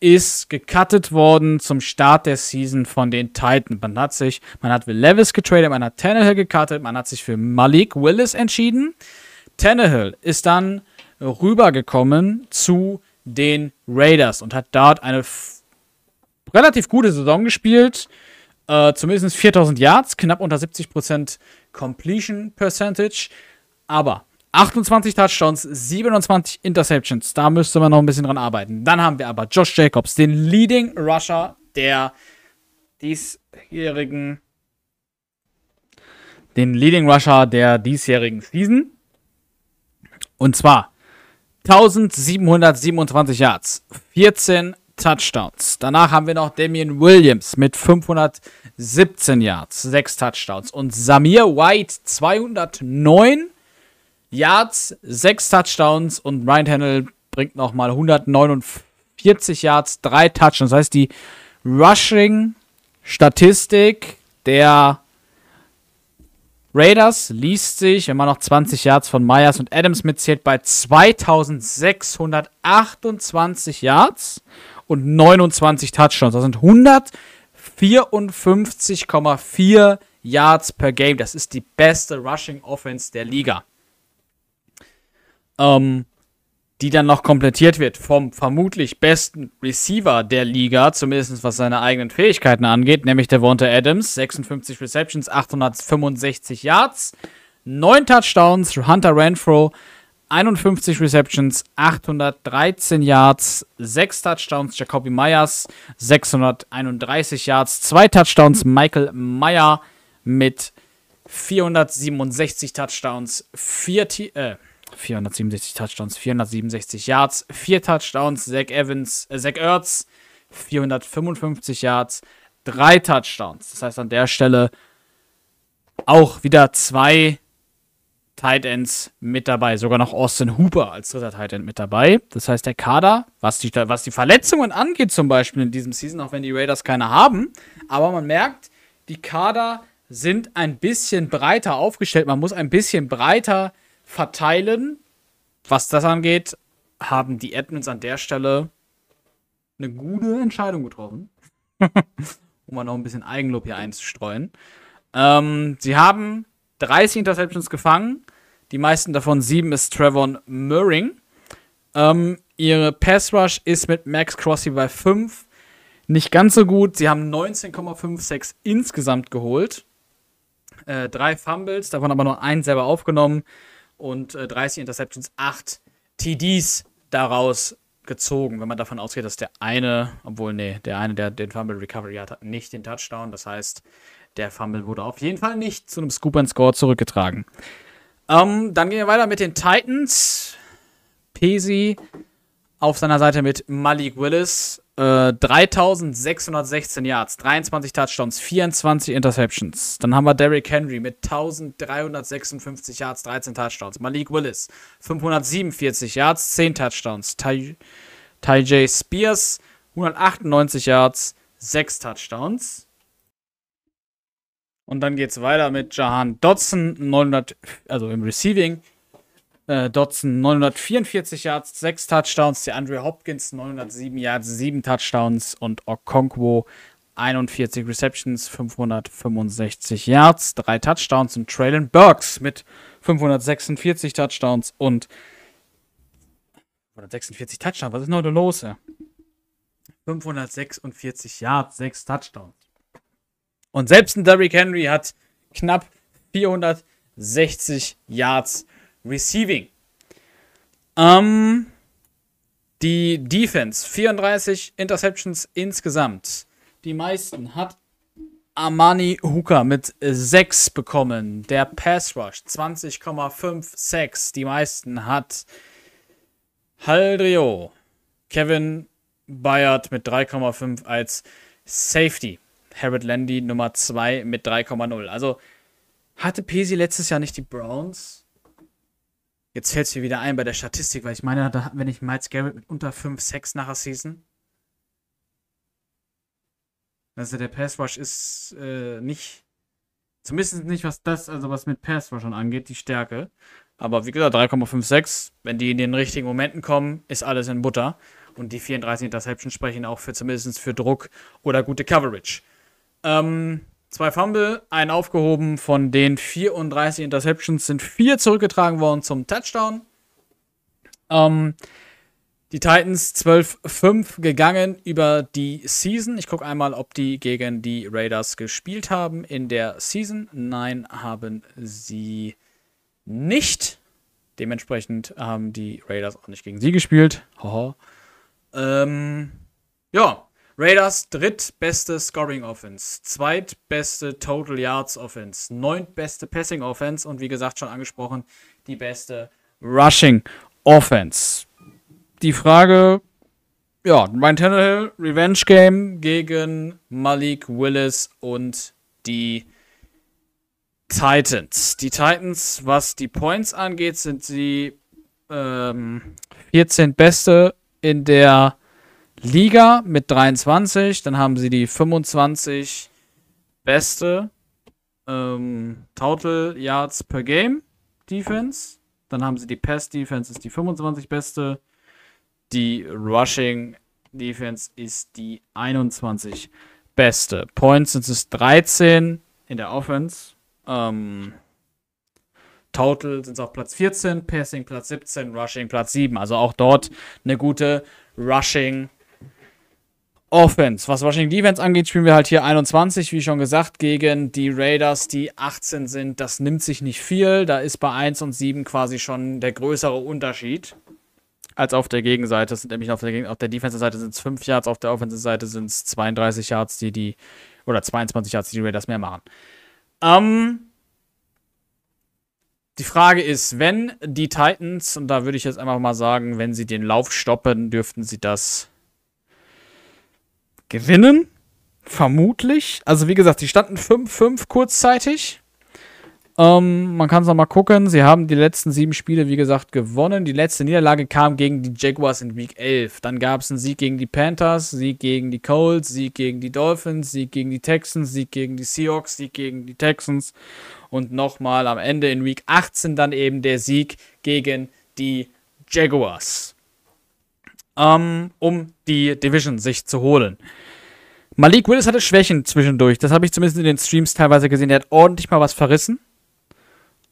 Speaker 2: ist gecuttet worden zum Start der Season von den Titans. Man hat sich, man hat Will Levis getradet, man hat Tannehill gecuttet, man hat sich für Malik Willis entschieden. Tannehill ist dann rübergekommen zu den Raiders und hat dort eine relativ gute Saison gespielt. Äh, zumindest 4000 Yards, knapp unter 70% Completion Percentage. Aber 28 Touchdowns, 27 Interceptions. Da müsste man noch ein bisschen dran arbeiten. Dann haben wir aber Josh Jacobs, den Leading Rusher der diesjährigen. Den Leading Rusher der diesjährigen Season. Und zwar 1727 Yards, 14 Touchdowns. Danach haben wir noch Damian Williams mit 517 Yards, 6 Touchdowns. Und Samir White 209 Yards, 6 Touchdowns. Und Ryan Tannehill bringt nochmal 149 Yards, 3 Touchdowns. Das heißt, die Rushing-Statistik der Raiders liest sich, wenn man noch 20 Yards von Myers und Adams mitzählt, bei 2628 Yards und 29 Touchdowns. Das sind 154,4 Yards per Game. Das ist die beste Rushing Offense der Liga. Ähm, die dann noch komplettiert wird vom vermutlich besten Receiver der Liga, zumindest was seine eigenen Fähigkeiten angeht, nämlich der Devonta Adams, 56 Receptions, 865 Yards, 9 Touchdowns, Hunter Renfro, 51 Receptions, 813 Yards, 6 Touchdowns, Jacoby Myers, 631 Yards, 2 Touchdowns, Michael Meyer mit 467 Touchdowns, 4 T äh, 467 Touchdowns, 467 Yards, 4 Touchdowns, Zach Evans, äh, Zach Ertz, 455 Yards, 3 Touchdowns. Das heißt an der Stelle auch wieder zwei Tight Ends mit dabei. Sogar noch Austin Hooper als dritter Tight End mit dabei. Das heißt, der Kader, was die, was die Verletzungen angeht, zum Beispiel in diesem Season, auch wenn die Raiders keine haben, aber man merkt, die Kader sind ein bisschen breiter aufgestellt. Man muss ein bisschen breiter verteilen. Was das angeht, haben die Admins an der Stelle eine gute Entscheidung getroffen. <laughs> um mal noch ein bisschen Eigenlob hier einzustreuen. Ähm, sie haben 30 Interceptions gefangen. Die meisten davon, sieben ist Trevor Murring. Ähm, ihre Pass Rush ist mit Max Crosby bei 5 nicht ganz so gut. Sie haben 19,56 insgesamt geholt. Äh, drei Fumbles, davon aber nur einen selber aufgenommen. Und äh, 30 Interceptions, 8 TDs daraus gezogen. Wenn man davon ausgeht, dass der eine, obwohl, nee, der eine, der den Fumble Recovery hat, hat nicht den Touchdown. Das heißt, der Fumble wurde auf jeden Fall nicht zu einem Scoop and Score zurückgetragen. Ähm, dann gehen wir weiter mit den Titans. Pesi auf seiner Seite mit Malik Willis. Äh, 3616 Yards, 23 Touchdowns, 24 Interceptions. Dann haben wir Derrick Henry mit 1356 Yards, 13 Touchdowns. Malik Willis 547 Yards, 10 Touchdowns. Ty, Ty J. Spears 198 Yards, 6 Touchdowns. Und dann geht es weiter mit Jahan Dodson, 900, also im Receiving. Äh, Dodson 944 Yards, 6 Touchdowns. Der Andre Hopkins 907 Yards, 7 Touchdowns. Und Okonkwo 41 Receptions, 565 Yards, 3 Touchdowns. Und Traylon Burks mit 546 Touchdowns und 546 Touchdowns. Was ist noch da los? Ja? 546 Yards, 6 Touchdowns. Und selbst ein Derrick Henry hat knapp 460 Yards Receiving. Ähm, die Defense, 34 Interceptions insgesamt. Die meisten hat Armani Hooker mit 6 bekommen. Der Pass Rush 20,56. Die meisten hat Haldrio. Kevin Bayard mit 3,5 als Safety. Harold Landy Nummer 2 mit 3,0. Also hatte Pesi letztes Jahr nicht die Browns? Jetzt fällt es mir wieder ein bei der Statistik, weil ich meine, da hatten wir nicht Miles Garrett mit unter 5 6 nach der Season. Also der Pass Rush ist äh, nicht, zumindest nicht was das, also was mit Pass Rushern angeht, die Stärke. Aber wie gesagt, 3,56, wenn die in den richtigen Momenten kommen, ist alles in Butter. Und die 34 Interceptions sprechen auch für zumindest für Druck oder gute Coverage. Ähm, zwei Fumble, ein aufgehoben. Von den 34 Interceptions sind vier zurückgetragen worden zum Touchdown. Ähm, die Titans 12-5 gegangen über die Season. Ich gucke einmal, ob die gegen die Raiders gespielt haben in der Season. Nein, haben sie nicht. Dementsprechend haben die Raiders auch nicht gegen sie gespielt. Ähm, ja, Raiders drittbeste Scoring Offense, zweitbeste Total Yards Offense, neuntbeste Passing Offense und wie gesagt schon angesprochen, die beste Rushing Offense. Die Frage, ja, Ryan Tannehill, Revenge Game gegen Malik Willis und die Titans. Die Titans, was die Points angeht, sind sie ähm, 14 beste in der Liga mit 23. Dann haben sie die 25 beste ähm, Total Yards per Game Defense. Dann haben sie die Pass Defense, ist die 25 beste. Die Rushing Defense ist die 21 beste. Points sind es 13 in der Offense. Ähm, Total sind es auf Platz 14, Passing Platz 17, Rushing Platz 7. Also auch dort eine gute Rushing Offense. Was Rushing Defense angeht, spielen wir halt hier 21, wie schon gesagt, gegen die Raiders, die 18 sind. Das nimmt sich nicht viel. Da ist bei 1 und 7 quasi schon der größere Unterschied als auf der Gegenseite. Das sind nämlich auf der, auf der Defensive-Seite sind es 5 Yards, auf der Offensive-Seite sind es 32 Yards, die die, oder 22 Yards, die die Raiders mehr machen. Ähm, die Frage ist, wenn die Titans, und da würde ich jetzt einfach mal sagen, wenn sie den Lauf stoppen, dürften sie das gewinnen. Vermutlich. Also wie gesagt, sie standen 5-5 kurzzeitig. Ähm, man kann es nochmal gucken. Sie haben die letzten sieben Spiele, wie gesagt, gewonnen. Die letzte Niederlage kam gegen die Jaguars in Week 11. Dann gab es einen Sieg gegen die Panthers, Sieg gegen die Colts, Sieg gegen die Dolphins, Sieg gegen die Texans, Sieg gegen die Seahawks, Sieg gegen die Texans. Und nochmal am Ende in Week 18 dann eben der Sieg gegen die Jaguars. Ähm, um die Division sich zu holen. Malik Willis hatte Schwächen zwischendurch. Das habe ich zumindest in den Streams teilweise gesehen. Der hat ordentlich mal was verrissen.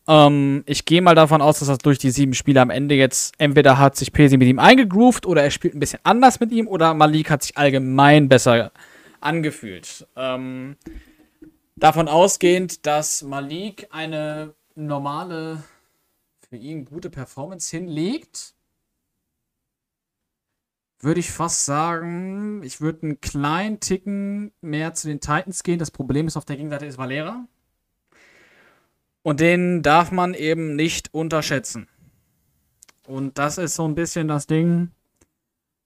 Speaker 2: Ähm, ich gehe mal davon aus, dass das durch die sieben Spiele am Ende jetzt entweder hat sich Pesi mit ihm eingegroovt oder er spielt ein bisschen anders mit ihm oder Malik hat sich allgemein besser angefühlt. Ähm, davon ausgehend, dass Malik eine normale, für ihn gute Performance hinlegt, würde ich fast sagen, ich würde einen kleinen Ticken mehr zu den Titans gehen. Das Problem ist, auf der Gegenseite ist Valera. Und den darf man eben nicht unterschätzen. Und das ist so ein bisschen das Ding.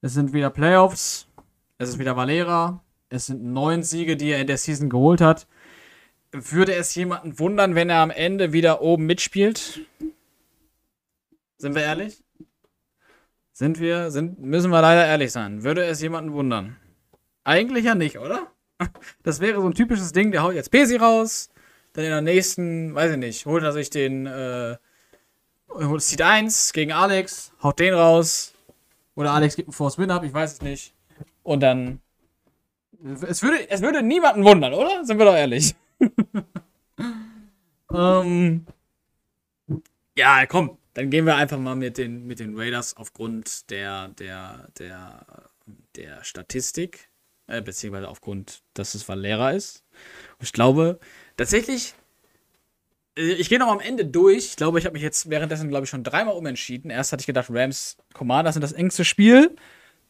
Speaker 2: Es sind wieder Playoffs. Es ist wieder Valera. Es sind neun Siege, die er in der Season geholt hat. Würde es jemanden wundern, wenn er am Ende wieder oben mitspielt? Sind wir ehrlich? Sind wir, sind, müssen wir leider ehrlich sein. Würde es jemanden wundern? Eigentlich ja nicht, oder? <laughs> Das wäre so ein typisches Ding, der haut jetzt Pesi raus, dann in der nächsten, weiß ich nicht, holt er sich den, äh, holt Seed 1 gegen Alex, haut den raus. Oder Alex gibt einen Force Win ab, ich weiß es nicht. Und dann. Es würde, es würde niemanden wundern, oder? Sind wir doch ehrlich. <laughs> ähm, ja, komm. Dann gehen wir einfach mal mit den, mit den Raiders aufgrund der, der, der, der Statistik, äh, beziehungsweise aufgrund, dass es Valera ist. Und ich glaube, Tatsächlich, äh, ich gehe noch am Ende durch. Ich glaube, ich habe mich jetzt währenddessen, glaube ich, schon dreimal umentschieden. Erst hatte ich gedacht, Rams Commanders sind das engste Spiel.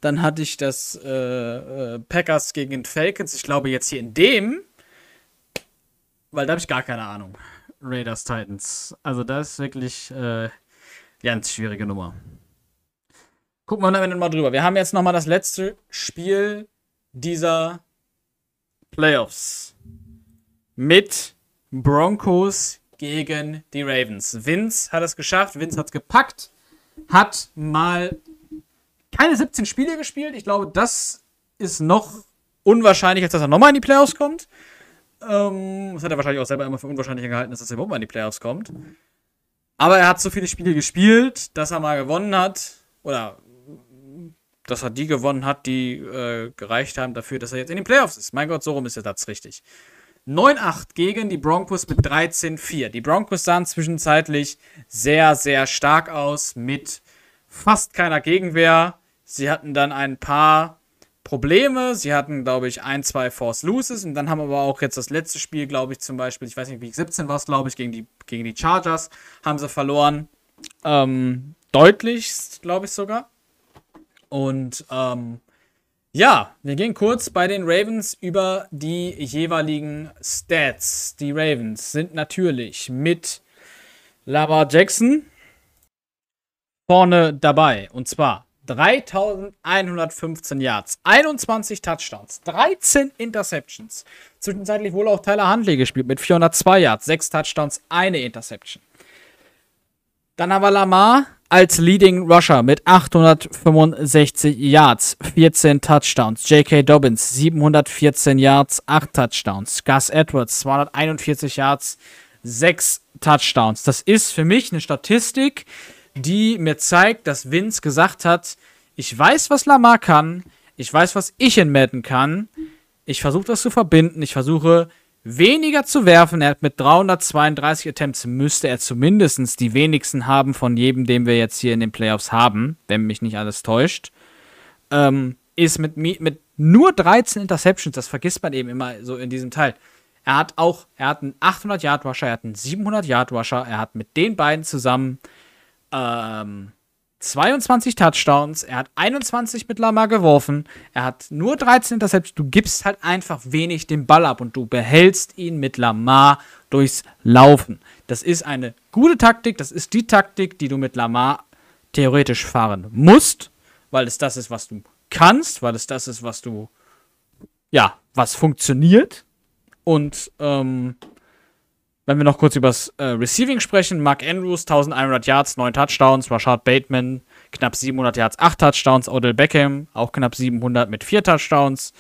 Speaker 2: Dann hatte ich das äh, äh, Packers gegen Falcons. Ich glaube, jetzt hier in dem, weil da habe ich gar keine Ahnung. Raiders Titans. Also, das ist wirklich äh, ganz schwierige Nummer. Gucken wir dann mal drüber. Wir haben jetzt noch mal das letzte Spiel dieser Playoffs mit Broncos gegen die Ravens. Vince hat es geschafft, Vince hat es gepackt, hat mal keine 17 Spiele gespielt. Ich glaube, das ist noch unwahrscheinlich, als dass er nochmal in die Playoffs kommt. Ähm, das hat er wahrscheinlich auch selber immer für unwahrscheinlicher gehalten, dass er überhaupt mal in die Playoffs kommt. Aber er hat so viele Spiele gespielt, dass er mal gewonnen hat. Oder dass er die gewonnen hat, die äh, gereicht haben dafür, dass er jetzt in den Playoffs ist. Mein Gott, so rum ist der Satz richtig. 9-8 gegen die Broncos mit 13-4. Die Broncos sahen zwischenzeitlich sehr, sehr stark aus mit fast keiner Gegenwehr. Sie hatten dann ein paar Probleme. Sie hatten, glaube ich, ein, zwei Force Loses und dann haben aber auch jetzt das letzte Spiel, glaube ich, zum Beispiel, ich weiß nicht, wie 17 war es, glaube ich, gegen die, gegen die Chargers, haben sie verloren. Ähm, deutlich, glaube ich sogar. Und ähm, ja, wir gehen kurz bei den Ravens über die jeweiligen Stats. Die Ravens sind natürlich mit Lamar Jackson vorne dabei. Und zwar 3115 Yards, 21 Touchdowns, 13 Interceptions. Zwischenzeitlich wohl auch Tyler Huntley gespielt mit 402 Yards, 6 Touchdowns, eine Interception. Dann haben wir Lamar als Leading Rusher mit 865 Yards, 14 Touchdowns. J.K. Dobbins 714 Yards, 8 Touchdowns. Gus Edwards 241 Yards, 6 Touchdowns. Das ist für mich eine Statistik, die mir zeigt, dass Vince gesagt hat, ich weiß, was Lamar kann, ich weiß, was ich in Madden kann. Ich versuche das zu verbinden. Ich versuche weniger zu werfen. Er hat mit 332 Attempts müsste er zumindest die wenigsten haben von jedem, den wir jetzt hier in den Playoffs haben, wenn mich nicht alles täuscht. Ähm, ist mit, mit nur 13 Interceptions, das vergisst man eben immer so in diesem Teil. Er hat auch, er hat einen 800 Yard Rusher, er hat einen 700 Yard Rusher, er hat mit den beiden zusammen ähm, 22 Touchdowns, er hat 21 mit Lamar geworfen, er hat nur 13 Interceptions. Du gibst halt einfach wenig den Ball ab und du behältst ihn mit Lamar durchs Laufen. Das ist eine gute Taktik, das ist die Taktik, die du mit Lamar theoretisch fahren musst, weil es das ist, was du kannst, weil es das ist, was du, ja, was funktioniert. Und ähm, wenn wir noch kurz über das äh, Receiving sprechen, Mark Andrews 1100 Yards, 9 Touchdowns, Rashad Bateman knapp 700 Yards, 8 Touchdowns, Odell Beckham auch knapp 700 mit 4 Touchdowns.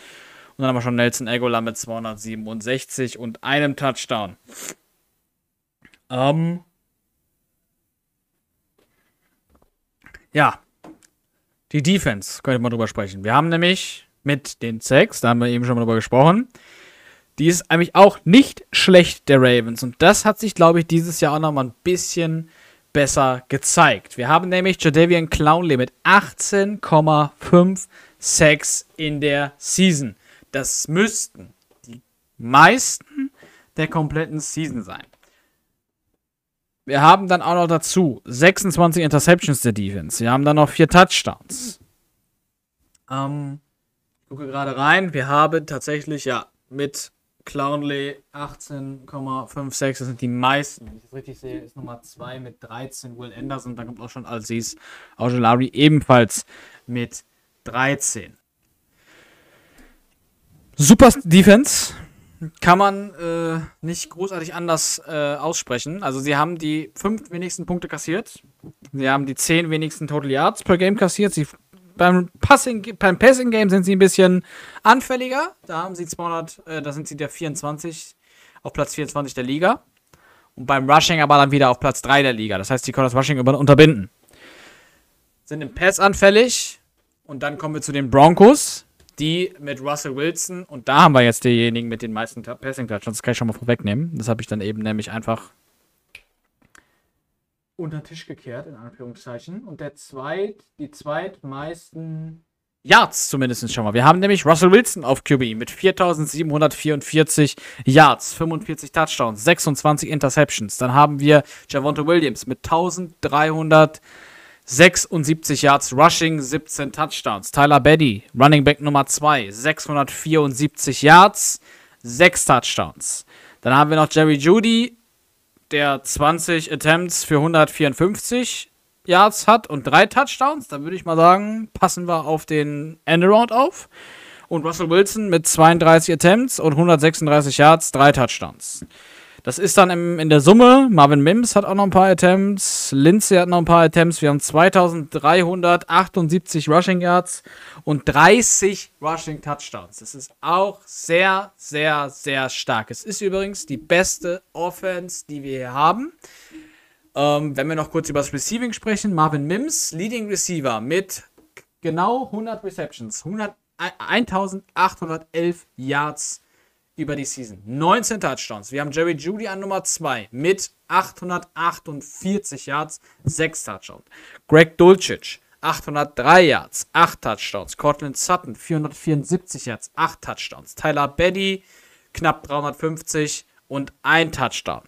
Speaker 2: Und dann haben wir schon Nelson Aguilar mit 267 und einem Touchdown. Ähm ja, die Defense, könnte man drüber sprechen. Wir haben nämlich mit den Sacks, da haben wir eben schon mal drüber gesprochen, die ist eigentlich auch nicht schlecht, der Ravens. Und das hat sich, glaube ich, dieses Jahr auch nochmal ein bisschen besser gezeigt. Wir haben nämlich Jadavian Clownley mit 18,5 Sacks in der Season. Das müssten die meisten der kompletten Season sein. Wir haben dann auch noch dazu 26 Interceptions der Defense. Wir haben dann noch vier Touchdowns. Ähm, ich gucke gerade rein. Wir haben tatsächlich ja mit Clownley 18,56, das sind die meisten. Wenn ich das richtig sehe, ist Nummer 2 mit 13 Will Anderson. Da kommt auch schon Alcis Augelari ebenfalls mit 13. Super Defense. Kann man äh, nicht großartig anders äh, aussprechen. Also sie haben die fünf wenigsten Punkte kassiert. Sie haben die zehn wenigsten Total Yards per Game kassiert. Sie beim Passing, beim Passing Game sind sie ein bisschen anfälliger. Da haben sie 200, äh, da sind sie der 24 auf Platz 24 der Liga. Und beim Rushing aber dann wieder auf Platz 3 der Liga. Das heißt, sie können das Rushing unterbinden. Sind im Pass anfällig. Und dann kommen wir zu den Broncos, die mit Russell Wilson, und da haben wir jetzt diejenigen mit den meisten Passing Touchdowns, das kann ich schon mal vorwegnehmen. Das habe ich dann eben nämlich einfach unter den Tisch gekehrt, in Anführungszeichen. Und der zweit, die zweitmeisten Yards zumindest schon mal. Wir haben nämlich Russell Wilson auf QB mit 4744 Yards, 45 Touchdowns, 26 Interceptions. Dann haben wir Javonte Williams mit 1376 Yards Rushing, 17 Touchdowns. Tyler Betty, Running Back Nummer 2, 674 Yards, 6 Touchdowns. Dann haben wir noch Jerry Judy, der 20 Attempts für 154 Yards hat und drei Touchdowns, dann würde ich mal sagen, passen wir auf den Endaround auf. Und Russell Wilson mit 32 Attempts und 136 Yards, drei Touchdowns. Das ist dann im, in der Summe. Marvin Mims hat auch noch ein paar Attempts. Lindsay hat noch ein paar Attempts. Wir haben 2378 Rushing Yards und 30 Rushing Touchdowns. Das ist auch sehr, sehr, sehr stark. Es ist übrigens die beste Offense, die wir hier haben. Ähm, wenn wir noch kurz über das Receiving sprechen, Marvin Mims, Leading Receiver mit genau 100 Receptions, 100, 1811 Yards über die Season, 19 Touchdowns. Wir haben Jerry Judy an Nummer 2 mit 848 Yards, 6 Touchdowns. Greg Dulcich, 803 Yards, 8 Touchdowns. Cortland Sutton, 474 Yards, 8 Touchdowns. Tyler Betty, knapp 350 und 1 Touchdown.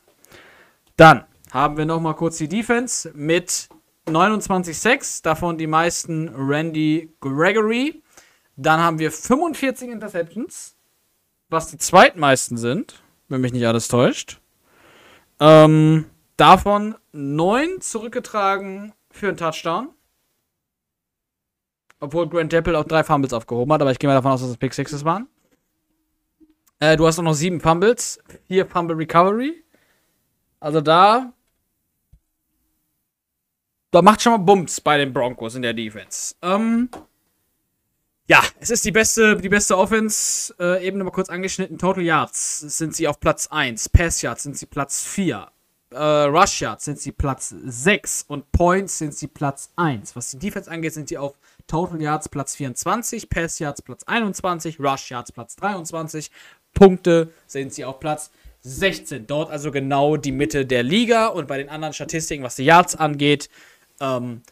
Speaker 2: Dann haben wir nochmal kurz die Defense mit 29,6, davon die meisten Randy Gregory. Dann haben wir 45 Interceptions, was die zweitmeisten sind, wenn mich nicht alles täuscht. Ähm, davon 9 zurückgetragen für einen Touchdown. Obwohl Grant Deppel auch drei Fumbles aufgehoben hat, aber ich gehe mal davon aus, dass es Pick Sixes waren. Äh, du hast auch noch sieben Fumbles, vier Fumble Recovery. Also da da macht schon mal Bums bei den Broncos in der Defense. Ähm, ja, es ist die beste, die beste Offense, äh, eben nochmal kurz angeschnitten. Total Yards sind sie auf Platz 1, Pass Yards sind sie Platz 4, äh, Rush Yards sind sie Platz 6 und Points sind sie Platz 1. Was die Defense angeht, sind sie auf Total Yards Platz 24, Pass Yards Platz 21, Rush Yards Platz 23, Punkte sind sie auf Platz 16. Dort also genau die Mitte der Liga und bei den anderen Statistiken, was die Yards angeht, ähm,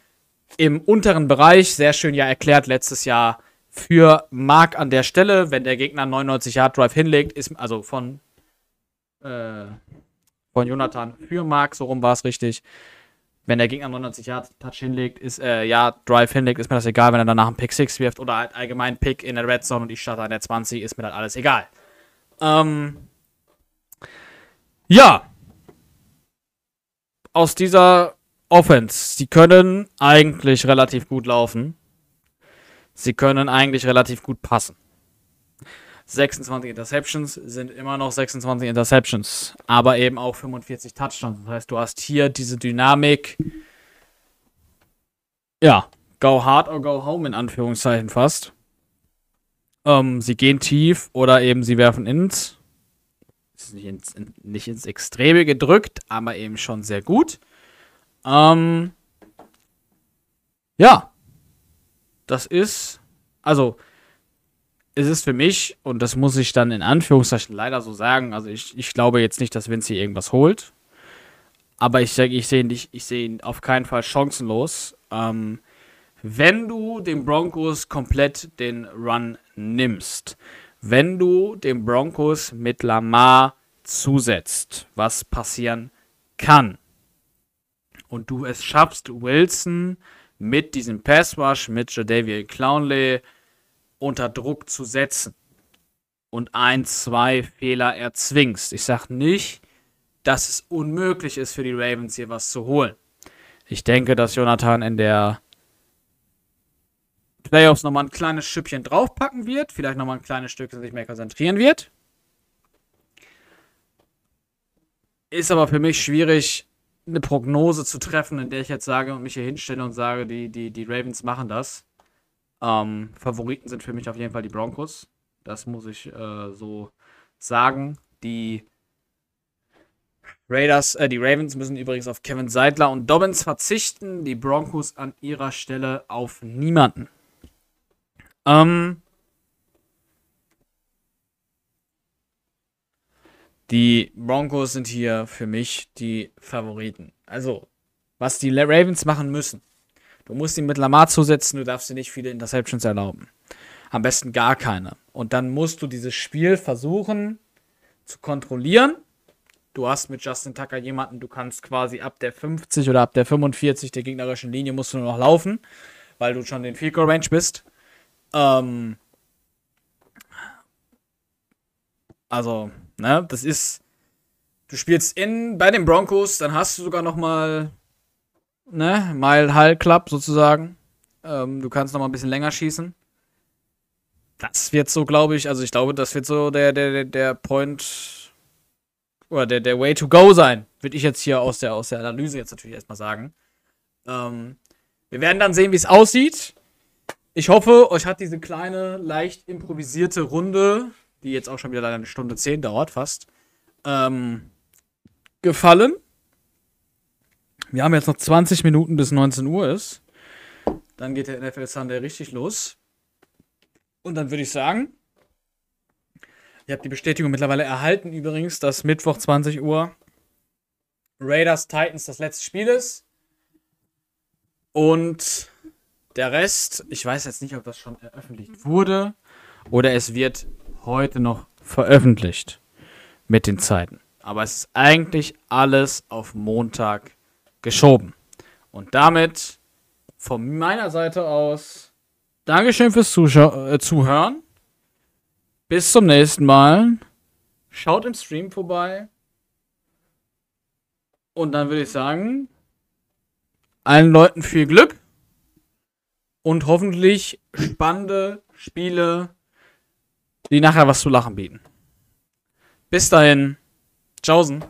Speaker 2: im unteren Bereich, sehr schön ja erklärt letztes Jahr für Mark an der Stelle, wenn der Gegner 99 Yard Drive hinlegt, ist also von äh, von Jonathan für Mark, so rum war es richtig. Wenn der Gegner 99 Yard Touch hinlegt, ist äh, ja Drive hinlegt, ist mir das egal, wenn er danach einen Pick 6 wirft oder halt allgemein Pick in der Red Zone und ich starte an der 20, ist mir dann alles egal. Ähm, ja. Aus dieser Offense. Sie können eigentlich relativ gut laufen. Sie können eigentlich relativ gut passen. 26 Interceptions sind immer noch 26 Interceptions, aber eben auch 45 Touchdowns. Das heißt, du hast hier diese Dynamik. Ja, go hard or go home in Anführungszeichen fast. Ähm, sie gehen tief oder eben sie werfen ins. Ist nicht ins, nicht ins Extreme gedrückt, aber eben schon sehr gut. Ähm, ja, das ist, also, es ist für mich, und das muss ich dann in Anführungszeichen leider so sagen, also ich, ich glaube jetzt nicht, dass Vince hier irgendwas holt. Aber ich sage, ich sehe ihn, ich seh ihn auf keinen Fall chancenlos. Ähm, wenn du den Broncos komplett den Run nimmst, wenn du den Broncos mit Lamar zusetzt, was passieren kann, und du es schaffst, Wilson mit diesem Passwash, mit Jadavier Clownley unter Druck zu setzen und ein, zwei Fehler erzwingst. Ich sage nicht, dass es unmöglich ist für die Ravens hier was zu holen. Ich denke, dass Jonathan in der Playoffs nochmal ein kleines Schüppchen draufpacken wird, vielleicht nochmal ein kleines Stück sich mehr konzentrieren wird. Ist aber für mich schwierig, eine Prognose zu treffen, in der ich jetzt sage und mich hier hinstelle und sage, die, die, die Ravens machen das. Ähm, Favoriten sind für mich auf jeden Fall die Broncos. Das muss ich äh, so sagen. Die Raiders, äh, die Ravens müssen übrigens auf Kevin Seidler und Dobbins verzichten. Die Broncos an ihrer Stelle auf niemanden. Ähm, Die Broncos sind hier für mich die Favoriten. Also, was die Ravens machen müssen. Du musst ihn mit Lamar zusetzen, du darfst dir nicht viele Interceptions erlauben. Am besten gar keine. Und dann musst du dieses Spiel versuchen zu kontrollieren. Du hast mit Justin Tucker jemanden, du kannst quasi ab der 50 oder ab der 45 der gegnerischen Linie musst du nur noch laufen, weil du schon in Field Goal Range bist. Ähm, also, Ne? Das ist. Du spielst in bei den Broncos, dann hast du sogar noch mal ne, Mile High Club sozusagen. Ähm, du kannst noch mal ein bisschen länger schießen. Das wird so, glaube ich, also ich glaube, das wird so der, der, der Point oder der, der Way to go sein, würde ich jetzt hier aus der, aus der Analyse jetzt natürlich erstmal sagen. Ähm, wir werden dann sehen, wie es aussieht. Ich hoffe, euch hat diese kleine, leicht improvisierte Runde die jetzt auch schon wieder eine Stunde zehn dauert fast, ähm, gefallen. Wir haben jetzt noch 20 Minuten bis 19 Uhr ist. Dann geht der NFL Sunday richtig los. Und dann würde ich sagen, ich habe die Bestätigung mittlerweile erhalten übrigens, dass Mittwoch 20 Uhr Raiders Titans das letzte Spiel ist. Und der Rest, ich weiß jetzt nicht, ob das schon veröffentlicht wurde oder es wird heute noch veröffentlicht mit den Zeiten. Aber es ist eigentlich alles auf Montag geschoben. Und damit von meiner Seite aus Dankeschön fürs Zuschau äh, Zuhören. Bis zum nächsten Mal. Schaut im Stream vorbei. Und dann würde ich sagen, allen Leuten viel Glück und hoffentlich spannende Spiele, die nachher was zu lachen bieten. Bis dahin. Tschaußen.